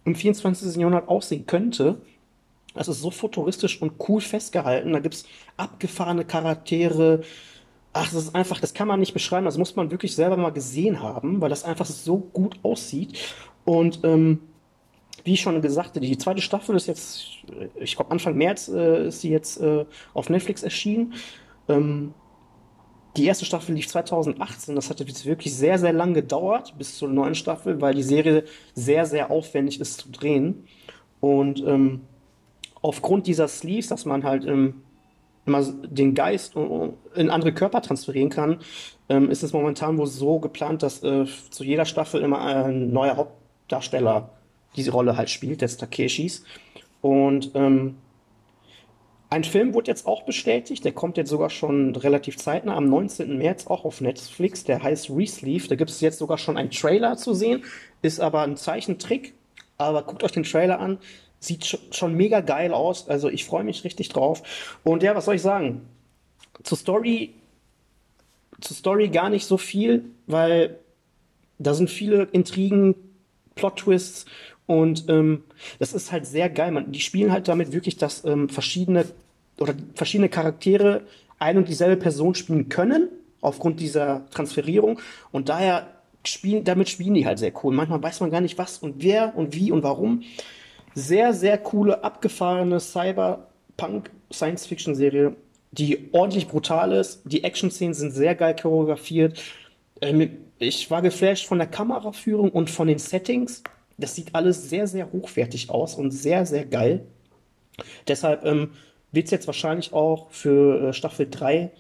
im 24. Jahrhundert aussehen könnte. Es ist so futuristisch und cool festgehalten. Da gibt es abgefahrene Charaktere. Ach, das ist einfach, das kann man nicht beschreiben. Das muss man wirklich selber mal gesehen haben, weil das einfach so gut aussieht. Und ähm, wie ich schon gesagt habe, die zweite Staffel ist jetzt, ich glaube Anfang März äh, ist sie jetzt äh, auf Netflix erschienen. Ähm, die erste Staffel lief 2018. Das hat jetzt wirklich sehr, sehr lang gedauert bis zur neuen Staffel, weil die Serie sehr, sehr aufwendig ist zu drehen. Und ähm, aufgrund dieser Sleeves, dass man halt ähm, immer den Geist in andere Körper transferieren kann, ähm, ist es momentan wohl so geplant, dass äh, zu jeder Staffel immer ein neuer Hauptdarsteller diese Rolle halt spielt, des Takeshis. Und ähm, ein Film wurde jetzt auch bestätigt, der kommt jetzt sogar schon relativ zeitnah, am 19. März auch auf Netflix, der heißt Resleeve. Da gibt es jetzt sogar schon einen Trailer zu sehen, ist aber ein Zeichentrick, aber guckt euch den Trailer an, sieht schon mega geil aus, also ich freue mich richtig drauf. Und ja, was soll ich sagen? Zur Story, zur Story gar nicht so viel, weil da sind viele Intrigen, Plot-Twists und ähm, das ist halt sehr geil. Man, die spielen halt damit wirklich, dass ähm, verschiedene oder verschiedene Charaktere ein und dieselbe Person spielen können, aufgrund dieser Transferierung. Und daher spielen, damit spielen die halt sehr cool. Manchmal weiß man gar nicht, was und wer und wie und warum. Sehr, sehr coole, abgefahrene Cyberpunk-Science-Fiction-Serie, die ordentlich brutal ist. Die Action-Szenen sind sehr geil choreografiert. Ähm, ich war geflasht von der Kameraführung und von den Settings. Das sieht alles sehr, sehr hochwertig aus und sehr, sehr geil. Deshalb ähm, wird es jetzt wahrscheinlich auch für äh, Staffel 3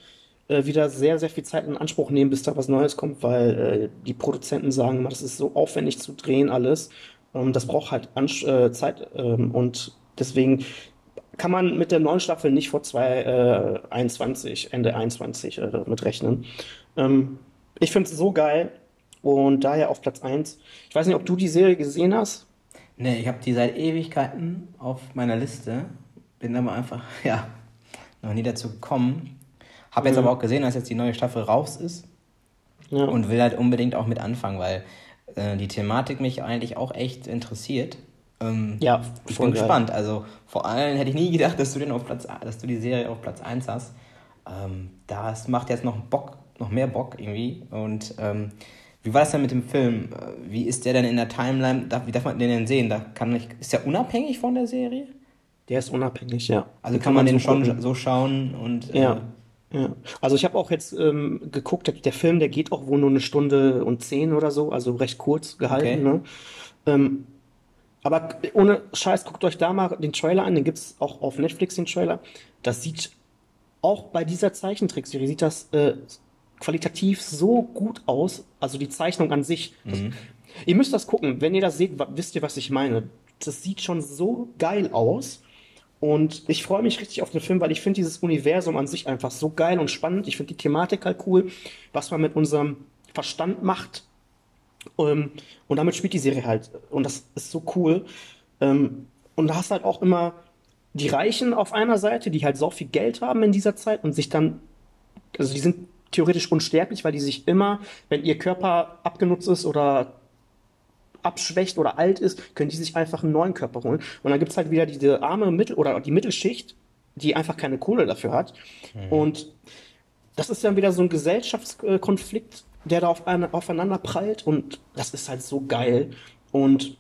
äh, wieder sehr, sehr viel Zeit in Anspruch nehmen, bis da was Neues kommt, weil äh, die Produzenten sagen immer, das ist so aufwendig zu drehen alles. Ähm, das braucht halt Ansch äh, Zeit ähm, und deswegen kann man mit der neuen Staffel nicht vor 2021, äh, Ende 21 äh, mit rechnen. Ähm, ich finde es so geil und daher auf Platz 1. Ich weiß nicht, ob du die Serie gesehen hast. Nee, ich habe die seit Ewigkeiten auf meiner Liste bin aber einfach, ja, noch nie dazu gekommen. Habe jetzt mhm. aber auch gesehen, dass jetzt die neue Staffel raus ist. Ja. Und will halt unbedingt auch mit anfangen, weil äh, die Thematik mich eigentlich auch echt interessiert. Ähm, ja, ich bin geil. gespannt. Also vor allem hätte ich nie gedacht, dass du den auf Platz, dass du die Serie auf Platz 1 hast. Ähm, das macht jetzt noch Bock, noch mehr Bock irgendwie. Und ähm, wie war das denn mit dem Film? Wie ist der denn in der Timeline? Wie darf man den denn sehen? Da kann ich, ist der unabhängig von der Serie? Der ist unabhängig, ja. Also kann, kann man, den schon gucken. so schauen und. Ja. Äh, ja. Also ich habe auch jetzt ähm, geguckt, der, Film, der geht auch wohl nur eine Stunde und zehn oder so, also recht kurz gehalten. Okay. Ne? Ähm, aber ohne Scheiß, guckt euch da mal den Trailer an, den gibt es auch auf Netflix, den Trailer. Das sieht auch bei dieser Zeichentrickserie sieht das äh, qualitativ so gut aus, also die Zeichnung an sich. Das, mhm. Ihr müsst das gucken, wenn ihr das seht, wisst ihr, was ich meine. Das sieht schon so geil aus. Und ich freue mich richtig auf den Film, weil ich finde dieses Universum an sich einfach so geil und spannend. Ich finde die Thematik halt cool, was man mit unserem Verstand macht. Ähm, und damit spielt die Serie halt. Und das ist so cool. Ähm, und da hast halt auch immer die Reichen auf einer Seite, die halt so viel Geld haben in dieser Zeit und sich dann, also die sind theoretisch unsterblich, weil die sich immer, wenn ihr Körper abgenutzt ist oder abschwächt oder alt ist, können die sich einfach einen neuen Körper holen. Und dann gibt's halt wieder diese arme Mittel- oder die Mittelschicht, die einfach keine Kohle dafür hat. Mhm. Und das ist dann wieder so ein Gesellschaftskonflikt, der da auf eine, aufeinander prallt. Und das ist halt so geil. Und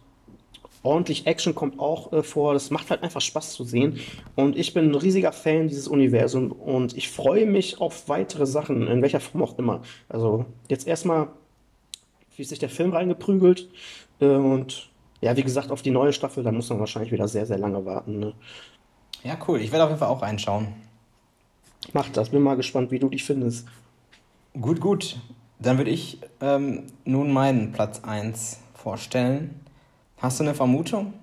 ordentlich Action kommt auch äh, vor. Das macht halt einfach Spaß zu sehen. Und ich bin ein riesiger Fan dieses Universums und ich freue mich auf weitere Sachen, in welcher Form auch immer. Also jetzt erstmal, wie sich der Film reingeprügelt. Äh, und ja, wie gesagt, auf die neue Staffel, da muss man wahrscheinlich wieder sehr, sehr lange warten. Ne? Ja, cool. Ich werde auf jeden Fall auch reinschauen. Mach das. Bin mal gespannt, wie du dich findest. Gut, gut. Dann würde ich ähm, nun meinen Platz 1 vorstellen. Hast du eine Vermutung?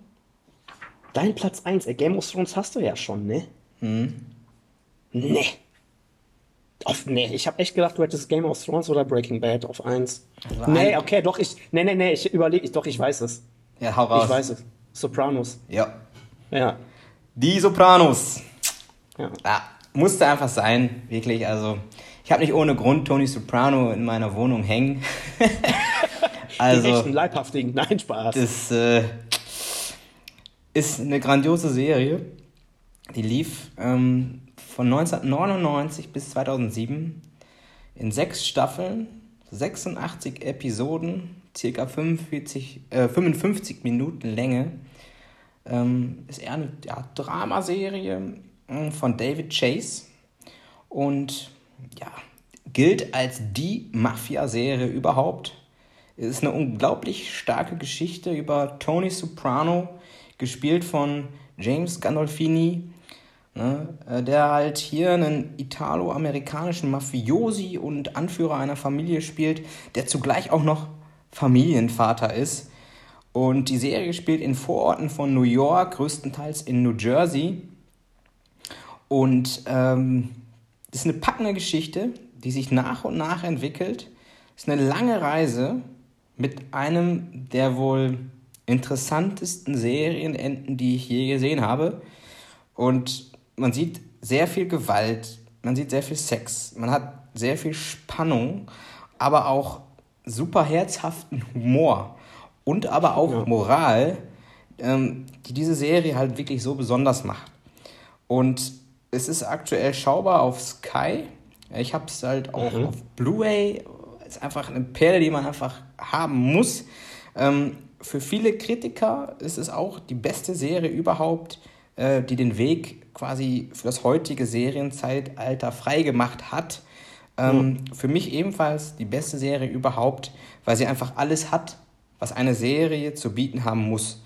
Dein Platz 1, Game of Thrones hast du ja schon, ne? Hm. Nee. Auf, nee, ich habe echt gedacht, du hättest Game of Thrones oder Breaking Bad auf 1. Also nee, okay, doch, ich. Nee, nee, nee, ich überlege, doch, ich weiß es. Ja, hau raus. Ich weiß es. Sopranos. Ja. Ja. Die Sopranos. Ja. ja. Musste einfach sein, wirklich. Also, ich habe nicht ohne Grund Tony Soprano in meiner Wohnung hängen. Also, die echten Leibhaftigen, nein, Spaß. Das äh, ist eine grandiose Serie. Die lief ähm, von 1999 bis 2007 in sechs Staffeln, 86 Episoden, circa 45, äh, 55 Minuten Länge. Ähm, ist eher eine ja, Dramaserie äh, von David Chase und ja, gilt als die Mafia-Serie überhaupt. Es ist eine unglaublich starke Geschichte über Tony Soprano, gespielt von James Gandolfini, ne, äh, der halt hier einen italo-amerikanischen Mafiosi und Anführer einer Familie spielt, der zugleich auch noch Familienvater ist. Und die Serie spielt in Vororten von New York, größtenteils in New Jersey. Und ähm, ist eine packende Geschichte, die sich nach und nach entwickelt. Ist eine lange Reise mit einem der wohl interessantesten Serienenden, die ich je gesehen habe. Und man sieht sehr viel Gewalt, man sieht sehr viel Sex, man hat sehr viel Spannung, aber auch super herzhaften Humor und aber auch ja. Moral, ähm, die diese Serie halt wirklich so besonders macht. Und es ist aktuell schaubar auf Sky. Ich habe es halt auch mhm. auf Blu-ray ist einfach eine Perle, die man einfach haben muss. Ähm, für viele Kritiker ist es auch die beste Serie überhaupt, äh, die den Weg quasi für das heutige Serienzeitalter freigemacht hat. Ähm, mhm. Für mich ebenfalls die beste Serie überhaupt, weil sie einfach alles hat, was eine Serie zu bieten haben muss.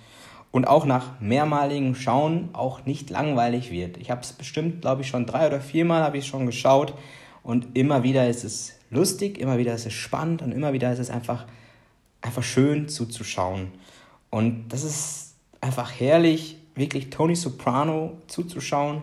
Und auch nach mehrmaligem Schauen auch nicht langweilig wird. Ich habe es bestimmt, glaube ich, schon drei oder viermal habe ich schon geschaut und immer wieder ist es lustig, immer wieder ist es spannend und immer wieder ist es einfach, einfach schön zuzuschauen. Und das ist einfach herrlich, wirklich Tony Soprano zuzuschauen,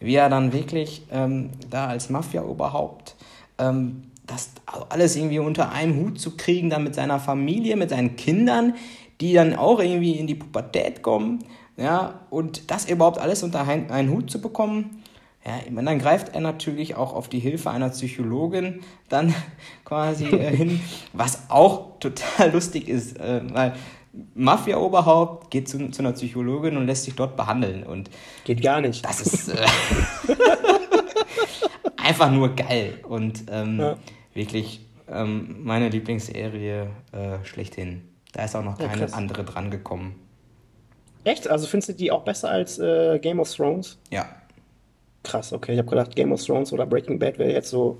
wie er dann wirklich ähm, da als Mafia-Oberhaupt ähm, das alles irgendwie unter einem Hut zu kriegen, dann mit seiner Familie, mit seinen Kindern, die dann auch irgendwie in die Pubertät kommen, ja, und das überhaupt alles unter einen Hut zu bekommen. Ja, und dann greift er natürlich auch auf die Hilfe einer Psychologin dann quasi äh, hin, was auch total lustig ist, äh, weil Mafia-Oberhaupt geht zu, zu, einer Psychologin und lässt sich dort behandeln. Und geht gar nicht. Das ist äh, einfach nur geil und ähm, ja. wirklich ähm, meine Lieblingsserie äh, schlechthin. Da ist auch noch keine ja, andere dran gekommen. Echt? Also findest du die auch besser als äh, Game of Thrones? Ja, Krass, okay. Ich habe gedacht, Game of Thrones oder Breaking Bad wäre jetzt so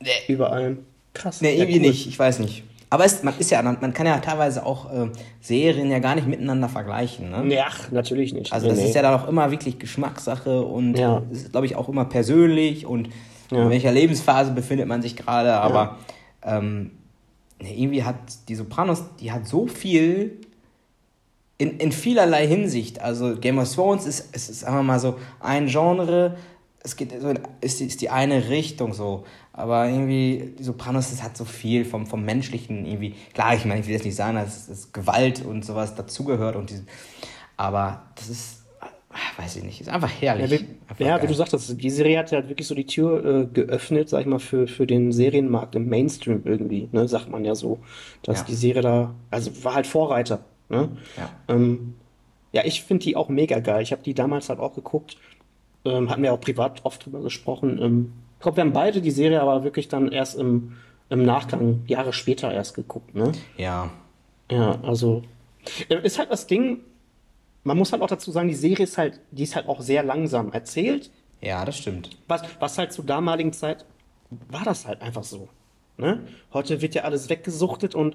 nee. über allem. Krass. Nee, irgendwie cool. nicht. Ich weiß nicht. Aber es, man ist ja, man kann ja teilweise auch äh, Serien ja gar nicht miteinander vergleichen. Ne? Ja, natürlich nicht. Also das nee. ist ja dann auch immer wirklich Geschmackssache und ja. es ist, glaube ich, auch immer persönlich und ja. in welcher Lebensphase befindet man sich gerade. Aber ja. ähm, irgendwie hat die Sopranos, die hat so viel in, in vielerlei Hinsicht. Also Game of Thrones ist, ist, ist wir mal so ein Genre, es geht so, ist, ist die eine Richtung so. Aber irgendwie, die Sopranos, das hat so viel vom, vom Menschlichen irgendwie. Klar, ich meine, ich will jetzt nicht sagen, dass, dass Gewalt und sowas dazugehört und diese, aber das ist, weiß ich nicht, ist einfach herrlich. Ja, wie, ja, wie du sagtest, die Serie hat ja halt wirklich so die Tür äh, geöffnet, sag ich mal, für, für den Serienmarkt im Mainstream irgendwie, ne, sagt man ja so, dass Ja. die Serie da, also war halt Vorreiter, ne? Ja. Ähm, ja, ich finde die auch mega geil. Ich habe die damals halt auch geguckt, ähm, hatten wir auch privat oft drüber gesprochen. Ähm, ich glaube, wir haben beide die Serie aber wirklich dann erst im, im Nachgang, Jahre später erst geguckt, ne? Ja. Ja, also äh, ist halt das Ding, man muss halt auch dazu sagen, die Serie ist halt, die ist halt auch sehr langsam erzählt. Ja, das stimmt. Was, was halt zur damaligen Zeit war das halt einfach so. Ne? Heute wird ja alles weggesuchtet und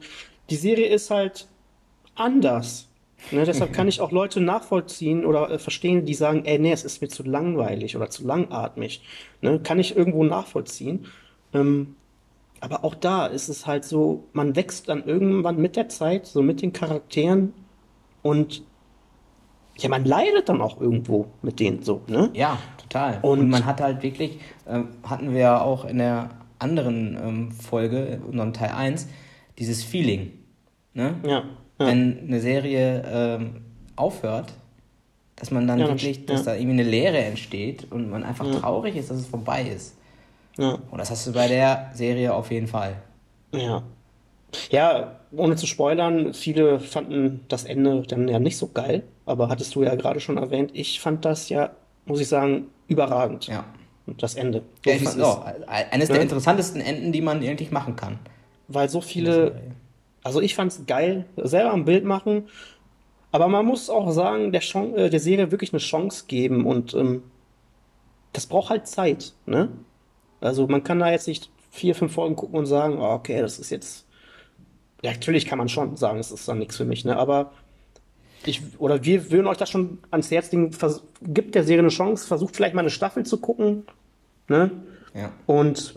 die Serie ist halt anders. Ne? Deshalb kann ich auch Leute nachvollziehen oder äh, verstehen, die sagen, ey, nee, es ist mir zu langweilig oder zu langatmig. Ne? Kann ich irgendwo nachvollziehen. Ähm, aber auch da ist es halt so, man wächst dann irgendwann mit der Zeit, so mit den Charakteren und ja, man leidet dann auch irgendwo mit denen so, ne? Ja, total. Und, Und- man hat halt wirklich, ähm, hatten wir ja auch in der anderen ähm, Folge, in unserem Teil 1, dieses Feeling. Ne? Ja, ja. Wenn eine Serie ähm, aufhört, dass man dann Ja, wirklich, dass da irgendwie eine Leere entsteht und man einfach traurig ist, dass es vorbei ist. ja. Und das hast du bei der Serie auf jeden Fall. Ja. Ja, ohne zu spoilern, viele fanden das Ende dann ja nicht so geil, aber hattest du ja gerade schon erwähnt, ich fand das ja, muss ich sagen, überragend. Ja. Das Ende. So ja eines der interessantesten Enden, die man eigentlich machen kann. Weil so viele. Also ich fand's geil, selber ein Bild machen, aber man muss auch sagen, der, Chance, äh, der Serie wirklich eine Chance geben und ähm, das braucht halt Zeit, ne? Also man kann da jetzt nicht vier, fünf Folgen gucken und sagen, oh, okay, das ist jetzt, ja, natürlich kann man schon sagen, es ist dann nichts für mich, ne? Aber ich, oder wir würden euch das schon ans Herz legen, gibt der Serie eine Chance, versucht vielleicht mal eine Staffel zu gucken, ne? Ja. Und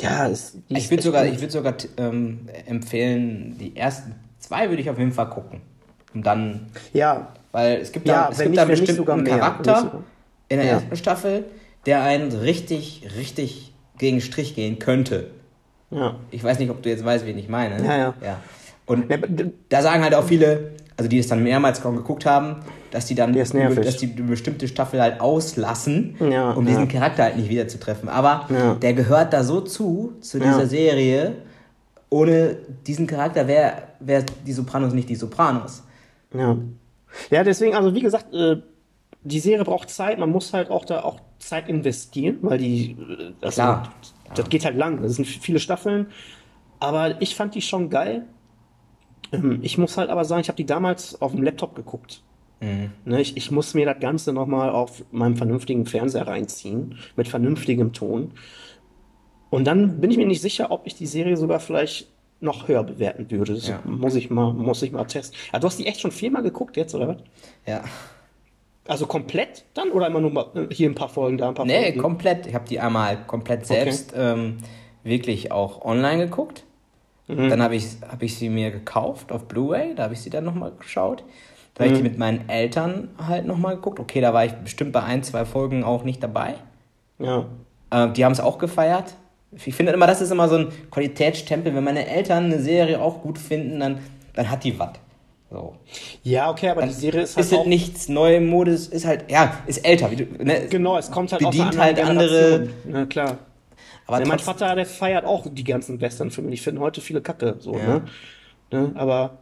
ja, es, Ich würde sogar, ich würd sogar ähm, empfehlen, die ersten zwei würde ich auf jeden Fall gucken. Und dann, Ja, weil es gibt Ja, da, es wenn gibt nicht- da bestimmten mehr, Charakter in der Ja. ersten Staffel, der einen richtig, richtig gegen Strich gehen könnte. ja. Ich weiß nicht, ob du jetzt weißt, wen ich meine. Ja, ja. ja. Und Ja, da sagen halt auch viele, also die es dann mehrmals geguckt haben, dass die dann, dass die eine bestimmte Staffel halt auslassen, Ja, um ja. diesen Charakter halt nicht wieder zu treffen. Aber Ja. der gehört da so zu, zu dieser. Serie. Ohne diesen Charakter wäre wär die Sopranos nicht die Sopranos. Ja. Ja, deswegen, also wie gesagt, äh, die Serie braucht Zeit, man muss halt auch da auch Zeit investieren, weil die, also, Klar. das geht halt lang, das sind viele Staffeln, aber ich fand die schon geil. Ähm, Ich muss halt aber sagen, ich habe die damals auf dem Laptop geguckt. Ne, ich, ich muss mir das Ganze nochmal auf meinem vernünftigen Fernseher reinziehen, mit vernünftigem Ton. Und dann bin ich mir nicht sicher, ob ich die Serie sogar vielleicht noch höher bewerten würde. Das Ja. muss ich mal, muss ich mal testen. Ja, du hast die echt schon viermal geguckt jetzt, oder was? Ja. Also komplett dann oder immer nur mal äh, hier ein paar Folgen, da ein paar Nee, Folgen? komplett. Ich habe die einmal komplett selbst ähm, wirklich auch online geguckt. Mhm. Dann habe ich, hab ich sie mir gekauft auf Blu-ray, da habe ich sie dann nochmal geschaut. Da habe ich die Mhm. mit meinen Eltern halt nochmal geguckt. Okay, da war ich bestimmt bei ein, zwei Folgen auch nicht dabei. Ja. Äh, die haben es auch gefeiert. Ich finde immer, das ist immer so ein Qualitätsstempel. Wenn meine Eltern eine Serie auch gut finden, dann, dann hat die was. So. Ja, okay, aber die Serie ist halt Ist halt auch, nichts Neumodis, ist halt, ja, ist älter. Du, ne? genau, es kommt halt aus bedient einer halt anderen andere-. Na klar. Aber mein Vater, der feiert auch die ganzen Western-Filme. Ich finde heute viele Kacke, so, Ja. ne? ne? Aber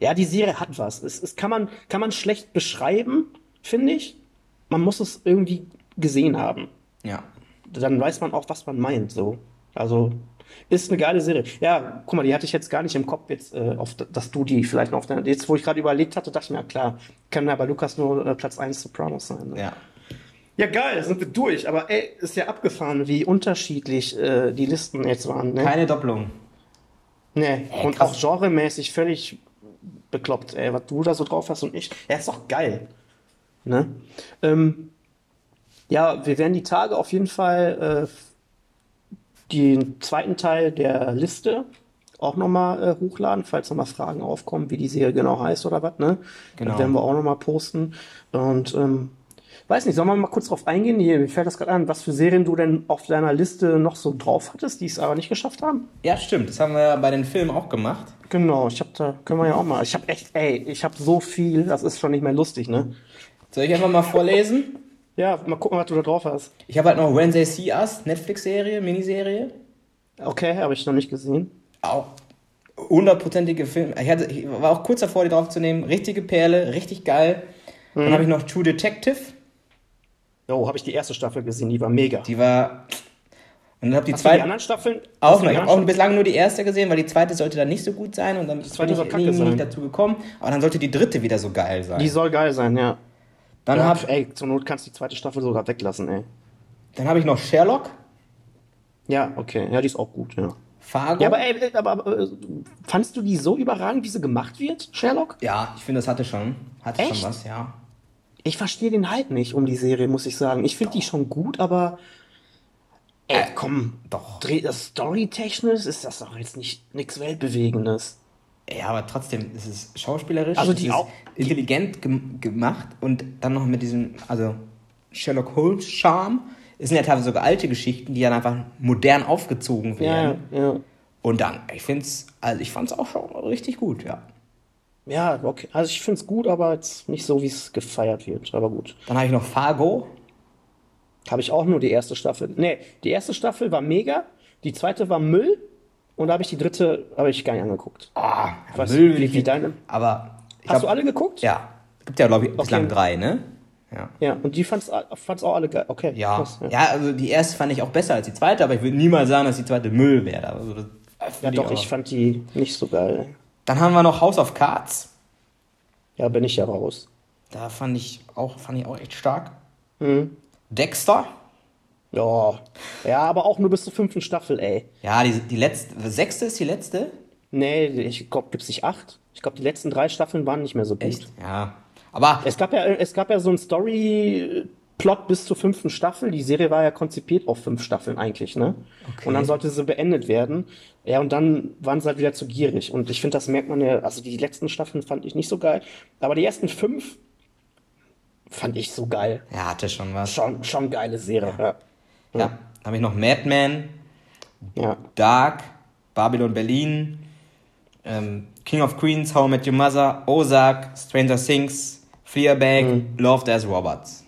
ja, die Serie hat was. Es, es kann man, kann man schlecht beschreiben, finde ich. Man muss es irgendwie gesehen haben. Ja. Dann weiß man auch, was man meint, so. Also, ist eine geile Serie. Ja, guck mal, die hatte ich jetzt gar nicht im Kopf, jetzt, äh, auf, dass du die vielleicht noch auf der, jetzt, wo ich gerade überlegt hatte, dachte ich mir, ja, klar, kann ja bei Lukas nur äh, Platz 1 Sopranos sein. Ne? Ja. Ja, geil, da sind wir durch. Aber ey, ist ja abgefahren, wie unterschiedlich äh, die Listen jetzt waren. Ne? Keine Doppelung. Nee, Ey, und krass. auch genremäßig völlig bekloppt, ey, was du da so drauf hast und ich. Ja, ist doch geil. Ne? Ähm, ja, wir werden die Tage auf jeden Fall äh, den zweiten Teil der Liste auch nochmal äh, hochladen, falls nochmal Fragen aufkommen, wie die Serie genau heißt oder was, ne? Genau. Das werden wir auch nochmal posten. Und ähm, weiß nicht, sollen wir mal kurz drauf eingehen? Hier, mir fällt das gerade an, was für Serien du denn auf deiner Liste noch so drauf hattest, die es aber nicht geschafft haben? Ja, stimmt. Das haben wir bei den Filmen auch gemacht. Genau, ich hab da, können wir ja auch mal. Ich hab echt, ey, ich hab so viel, das ist schon nicht mehr lustig, ne? Soll ich einfach mal vorlesen? Ja, mal gucken, was du da drauf hast. Ich habe halt noch Wednesday See Us, Netflix-Serie, Miniserie. Okay, habe ich noch nicht gesehen. Auch hundertprozentige Film. Ich, hatte, ich war auch kurz davor, die draufzunehmen. Richtige Perle, richtig geil. Mhm. Dann habe ich noch True Detective. Oh, habe ich die erste Staffel gesehen, die war mega. Die war. Und dann habe die Hast du die zweite. anderen Staffeln? Auch noch. die Ich habe auch bislang nur die erste gesehen, weil die zweite sollte dann nicht so gut sein und dann zweite bin soll ich kacke irgendwie nicht sein. dazu gekommen. Aber dann sollte die dritte wieder so geil sein. Die soll geil sein, ja. dann ja, habe ey, zur Not kannst du die zweite Staffel sogar weglassen, ey. dann hab ich noch Sherlock, Ja, okay. Ja, die ist auch gut, ja. Fargo. Ja, aber ey, ey, aber, aber äh, fandst du die so überragend, wie sie gemacht wird, Sherlock? Ja, ich finde, das hatte schon, hatte Echt? schon was, ja. Ich verstehe den Hype nicht um die Serie, muss ich sagen. Ich finde die schon gut, aber ey, komm, doch. Storytechnisch ist das doch jetzt nicht nichts Weltbewegendes. Ja, aber trotzdem, es ist schauspielerisch, Also es die auch- intelligent gem gemacht und dann noch mit diesem, also Sherlock Holmes Charme. Es sind ja teilweise sogar alte Geschichten, die dann einfach modern aufgezogen Ja, werden. ja. Und dann, ich find's, also ich fand's auch schon richtig gut, ja. Ja, okay. Also ich finde es gut, aber jetzt nicht so, wie es gefeiert wird. Aber gut. Dann habe ich noch Fargo. Habe ich auch nur die erste Staffel. Nee, die erste Staffel war mega, die zweite war Müll und da habe ich die dritte, habe ich gar nicht angeguckt. Ah, Was- Müll will wie- nicht. deine? Aber Hast glaub- du alle geguckt? Ja. Gibt ja, glaube ich, bislang Okay. drei, ne? Ja. Ja, und die fand's, fand's auch alle geil. Okay. Ja. krass, ja, also die erste fand ich auch besser als die zweite, aber ich würde niemals sagen, dass die zweite Müll wäre. Also Ja, doch, ich fand die nicht so geil. Dann haben wir noch House of Cards. Ja, bin ich ja raus. Da fand ich auch, fand ich auch echt stark. Mhm. Dexter. Ja. Ja, aber auch nur bis zur fünften Staffel, ey. Ja, die, die letzte, sechste ist die letzte? Nee, ich glaube, gibt's nicht acht? Ich glaube, die letzten drei Staffeln waren nicht mehr so gut. Echt? Ja. Aber Es gab ja, es gab ja so einen Story-Plot bis zur fünften Staffel. Die Serie war ja konzipiert auf fünf Staffeln eigentlich, ne? Okay. Und dann sollte sie beendet werden. Ja, und dann waren sie halt wieder zu gierig. Und ich finde, das merkt man ja, also die letzten Staffeln fand ich nicht so geil. Aber die ersten fünf fand ich so geil. ja, hatte schon was. Schon, schon geile Serie, ja. Ja. Dann habe ich noch Madman, Ja. Dark, Babylon Berlin, ähm, King of Queens, How I Met Your Mother, Ozark, Stranger Things, Fleabag, Mhm. Love Death Robots.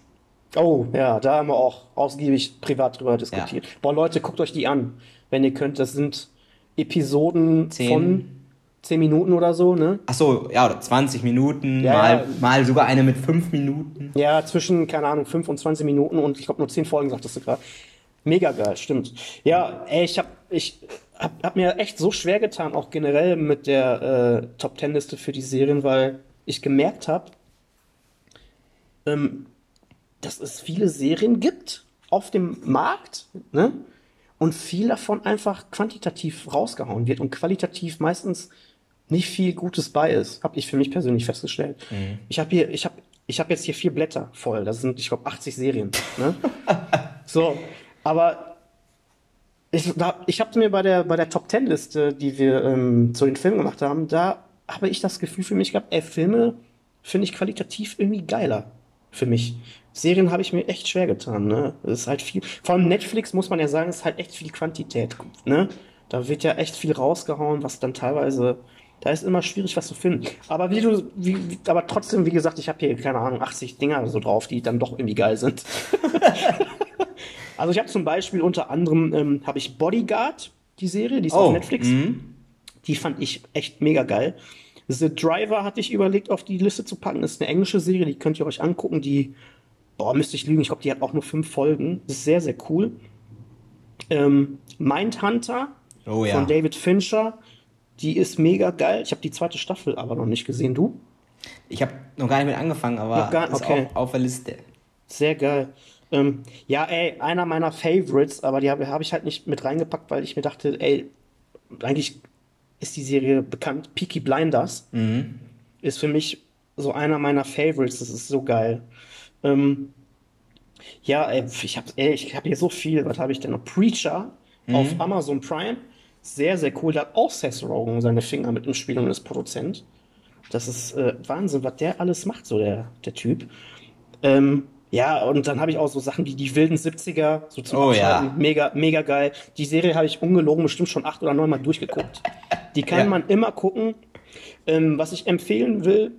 Oh, ja, da haben wir auch ausgiebig privat drüber diskutiert. Boah, Leute, guckt euch die an, wenn ihr könnt. Das sind Episoden Zehn. von zehn Minuten oder so, ne? Ach so, ja, oder 20 Minuten, Ja, mal, ja. mal sogar eine mit 5 Minuten. Ja, zwischen, keine Ahnung, 5 und 20 Minuten und ich glaube nur 10 Folgen, sagtest du gerade. Mega geil, stimmt. Ja, ey, ich hab, ich hab, hab mir echt so schwer getan, auch generell mit der äh, Top Ten Liste für die Serien, weil ich gemerkt habe, ähm, dass es viele Serien gibt auf dem Markt, ne? Und viel davon einfach quantitativ rausgehauen wird und qualitativ meistens nicht viel Gutes bei ist. Habe ich für mich persönlich festgestellt. Ich habe hier, ich habe, ich habe jetzt hier vier Blätter voll. Das sind, ich glaube, 80 Serien. Ne? so, aber ich, da, ich habe mir bei der, bei der Top Ten Liste, die wir ähm, zu den Filmen gemacht haben, da habe ich das Gefühl für mich gehabt, ey, Filme finde ich qualitativ irgendwie geiler für mich. Serien habe ich mir echt schwer getan, ne? Das ist halt viel. Vor allem Netflix muss man ja sagen, ist halt echt viel Quantität, ne? Da wird ja echt viel rausgehauen, was dann teilweise, da ist immer schwierig, was zu finden. Aber wie du, wie, aber trotzdem, wie gesagt, ich habe hier keine Ahnung 80 Dinger so drauf, die dann doch irgendwie geil sind. also ich habe zum Beispiel unter anderem ähm, habe ich Bodyguard, die Serie, die ist auf Netflix. mhm. Die fand ich echt mega geil. The Driver hatte ich überlegt, auf die Liste zu packen. Das ist eine englische Serie, die könnt ihr euch angucken. Die, boah, müsste ich lügen, ich glaube, die hat auch nur fünf Folgen. Das ist sehr, sehr cool. Ähm, Mindhunter Oh ja. von David Fincher, die ist mega geil. Ich habe die zweite Staffel aber noch nicht gesehen. Du? Ich habe noch gar nicht mit angefangen, aber gar- ist okay. auch auf der Liste. Sehr geil. Ähm, ja, ey, einer meiner Favorites, aber die habe hab ich halt nicht mit reingepackt, weil ich mir dachte, ey, eigentlich ist die Serie bekannt. Peaky Blinders ist für mich so einer meiner Favorites. Das ist so geil. Ähm, ja, ey, ich habe ich hab hier so viel. Was habe ich denn noch? Preacher auf Amazon Prime. Sehr, sehr cool. Da hat auch Seth Rogen seine Finger mit im Spiel und ist Produzent. Das ist äh, Wahnsinn, was der alles macht, so der, der Typ. Ähm, ja, und dann habe ich auch so Sachen wie die wilden 70er, so zum Oh, ja. Mega, mega geil. Die Serie habe ich ungelogen bestimmt schon acht oder neun Mal durchgeguckt. Die kann Ja. man immer gucken. Ähm, was ich empfehlen will,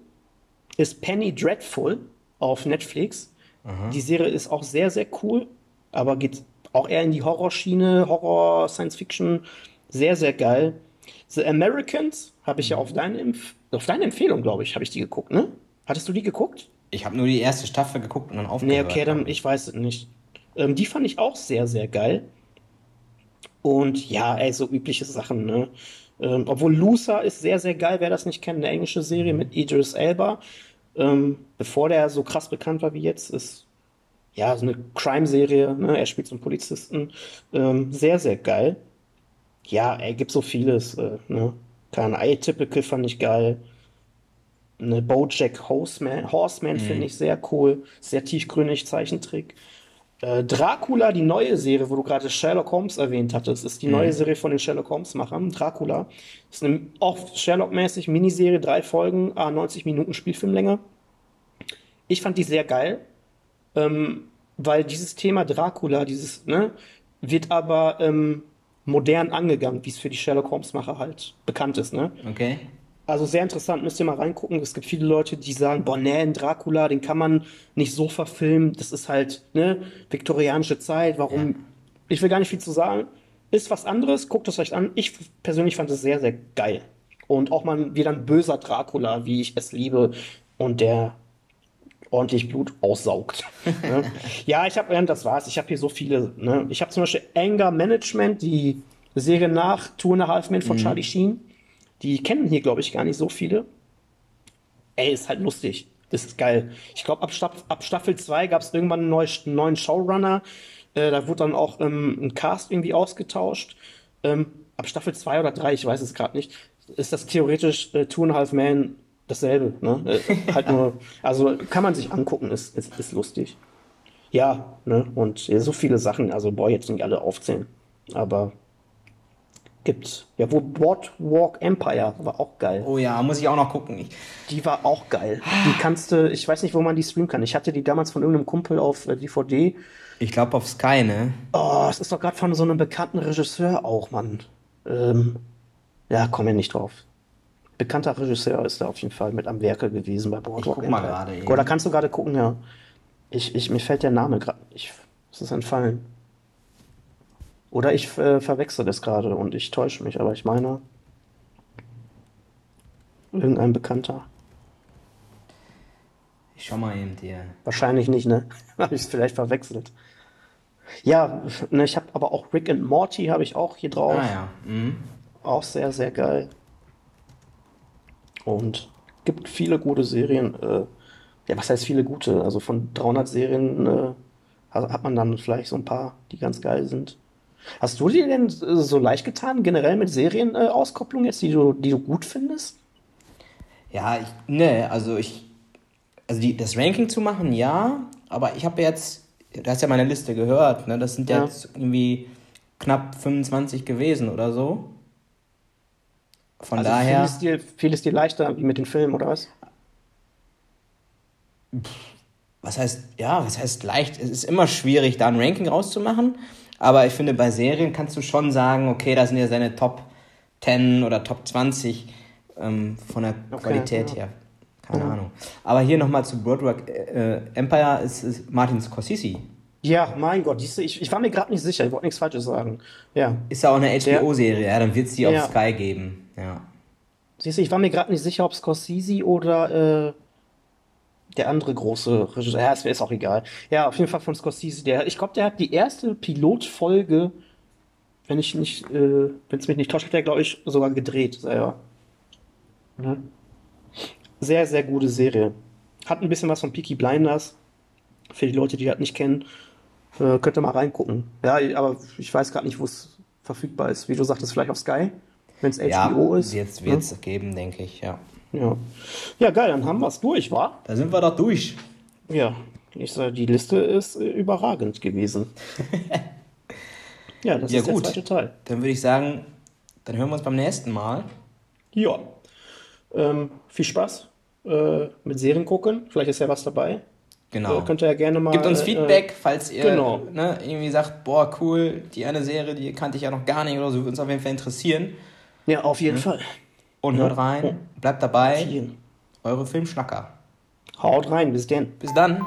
ist Penny Dreadful auf Netflix. Die Serie ist auch sehr, sehr cool, aber geht auch eher in die Horrorschiene, Horror, Science Fiction. Sehr, sehr geil. The Americans habe ich ja auf deine, Empf auf deine Empfehlung, glaube ich, habe ich die geguckt, ne? Hattest du die geguckt? Ich habe nur die erste Staffel geguckt und dann aufgehört. Nee, okay, dann, ich weiß es nicht. Ähm, die fand ich auch sehr, sehr geil. Und ja, ey, so übliche Sachen, ne? Ähm, obwohl Loser ist sehr, sehr geil, wer das nicht kennt, eine englische Serie mit Idris Elba. Ähm, bevor der so krass bekannt war wie jetzt, ist ja so eine Crime-Serie, ne? Er spielt so einen Polizisten. Ähm, sehr, sehr geil. Ja, ey, gibt so vieles, äh, ne? Keine Atypical fand ich geil. Ne, Bojack Horseman, Horseman finde ich sehr cool. Sehr tiefgründig, Zeichentrick. Äh, Dracula, die neue Serie, wo du gerade Sherlock Holmes erwähnt hattest, ist die neue Serie von den Sherlock Holmes-Machern. Dracula. Ist eine auch Sherlock-mäßig Miniserie, drei Folgen, ah, 90 Minuten Spielfilmlänge. Ich fand die sehr geil, ähm, weil dieses Thema Dracula, dieses, ne, wird aber ähm, modern angegangen, wie es für die Sherlock Holmes-Macher halt bekannt ist, ne? Okay. Also sehr interessant, müsst ihr mal reingucken. Es gibt viele Leute, die sagen, boah, nee, ein Dracula, den kann man nicht so verfilmen. Das ist halt, ne, viktorianische Zeit. Warum? Ich will gar nicht viel zu sagen. Ist was anderes, guckt es euch an. Ich persönlich fand es sehr, sehr geil. Und auch mal wieder ein böser Dracula, wie ich es liebe. Und der ordentlich Blut aussaugt. ne? Ja, ich habe, das war's. Ich habe hier so viele. Ne? Ich habe zum Beispiel Anger Management, die Serie nach Two and a Half Men von Charlie Sheen. Die kennen hier, glaube ich, gar nicht so viele. Ey, ist halt lustig. Das ist geil. Ich glaube, ab, Staff ab Staffel 2 gab es irgendwann einen, neu, einen neuen Showrunner. Äh, da wurde dann auch ähm, ein Cast irgendwie ausgetauscht. Ähm, ab Staffel 2 oder 3, ich weiß es gerade nicht, ist das theoretisch äh, Two and a Half Man dasselbe. Ne? Äh, halt nur, also kann man sich angucken, ist, ist, ist lustig. Ja, ne? Und so viele Sachen, also boah, jetzt nicht alle aufzählen. Aber gibt, ja, wo Boardwalk Empire war auch geil. Oh ja, muss ich auch noch gucken. Ich, Die war auch geil. Die kannst du, ich weiß nicht, wo man die streamen kann. Ich hatte die damals von irgendeinem Kumpel auf äh, DVD. ich glaube auf Sky, ne? Oh, es ist doch gerade von so einem bekannten Regisseur auch, Mann. Ähm, ja, komm ja nicht drauf. Bekannter Regisseur ist da auf jeden Fall mit am Werke gewesen bei Boardwalk guck mal Empire. gerade eben. Oder kannst du gerade gucken, ja. Ich, ich, mir fällt der Name gerade nicht. Es ist entfallen. Oder ich äh, verwechsel das gerade und ich täusche mich, aber ich meine. Irgendein Bekannter. Ich schau mal eben dir. Wahrscheinlich nicht, ne? Habe ich es vielleicht verwechselt. Ja, ne, ich habe aber auch Rick and Morty habe ich auch hier drauf. Ah ja. Mhm. Auch sehr, sehr geil. Und gibt viele gute Serien. Äh, ja, was heißt viele gute? Also von 300 Serien äh, hat hat man dann vielleicht so ein paar, die ganz geil sind. Hast du dir denn so leicht getan, generell mit Serienauskopplung Auskopplung jetzt, die du, die du gut findest? Ja, ich, ne, also ich, also die, das Ranking zu machen, ja, aber ich habe jetzt, du hast ja meine Liste gehört, ne, das sind Ja. jetzt irgendwie knapp 25 gewesen oder so. Von Also daher, fiel es dir, fiel es dir leichter wie mit den Filmen, oder was? was heißt, ja, was heißt leicht? Es ist immer schwierig, da ein Ranking rauszumachen, aber ich finde, bei Serien kannst du schon sagen, okay, da sind ja seine Top 10 oder Top 20 ähm, von der Okay, Qualität ja. her. Keine Ahnung. Aber hier nochmal zu Broadwalk äh, Empire ist, ist Martin Scorsese. Ja, mein Gott, ich, ich war mir gerade nicht sicher, ich wollte nichts Falsches sagen. Ja. Ist ja auch eine HBO-Serie, ja, dann wird es die Ja. auf Sky geben. Ja. Siehst du, ich war mir gerade nicht sicher, ob Scorsese oder äh, der andere große Regisseur. Ja, es ist auch egal. Ja, auf jeden Fall von Scorsese. Der, ich glaube, der hat die erste Pilotfolge, wenn ich nicht, äh, wenn es mich nicht täuscht, hat der, glaube ich, sogar gedreht selber. Ne? Sehr, sehr gute Serie. Hat ein bisschen was von Peaky Blinders. Für die Leute, die das nicht kennen, äh, könnt ihr mal reingucken. Ja, aber ich weiß gerade nicht, wo es verfügbar ist. Wie du sagtest, vielleicht auf Sky, wenn es Ja, HBO ist. jetzt ne? wird es geben, denke ich, ja. Ja. Ja, geil, dann haben wir es durch, wa? Da sind wir doch durch. Ja, ich sage, die Liste ist äh, überragend gewesen. ja, das Ja, ist gut. der zweite Teil. Dann würde ich sagen, Dann hören wir uns beim nächsten Mal. Ja. Ähm, viel Spaß äh, mit Serien gucken. Vielleicht ist ja was dabei. Genau. Äh, könnt ihr ja gerne mal. Gebt uns äh, Feedback, falls ihr genau. ne, irgendwie sagt, boah, cool, die eine Serie, die kannte ich ja noch gar nicht oder so, würde uns auf jeden Fall interessieren. Ja, auf jeden Fall. Und hört rein, bleibt dabei, eure Filmschnacker. Haut rein, bis denn. Bis dann.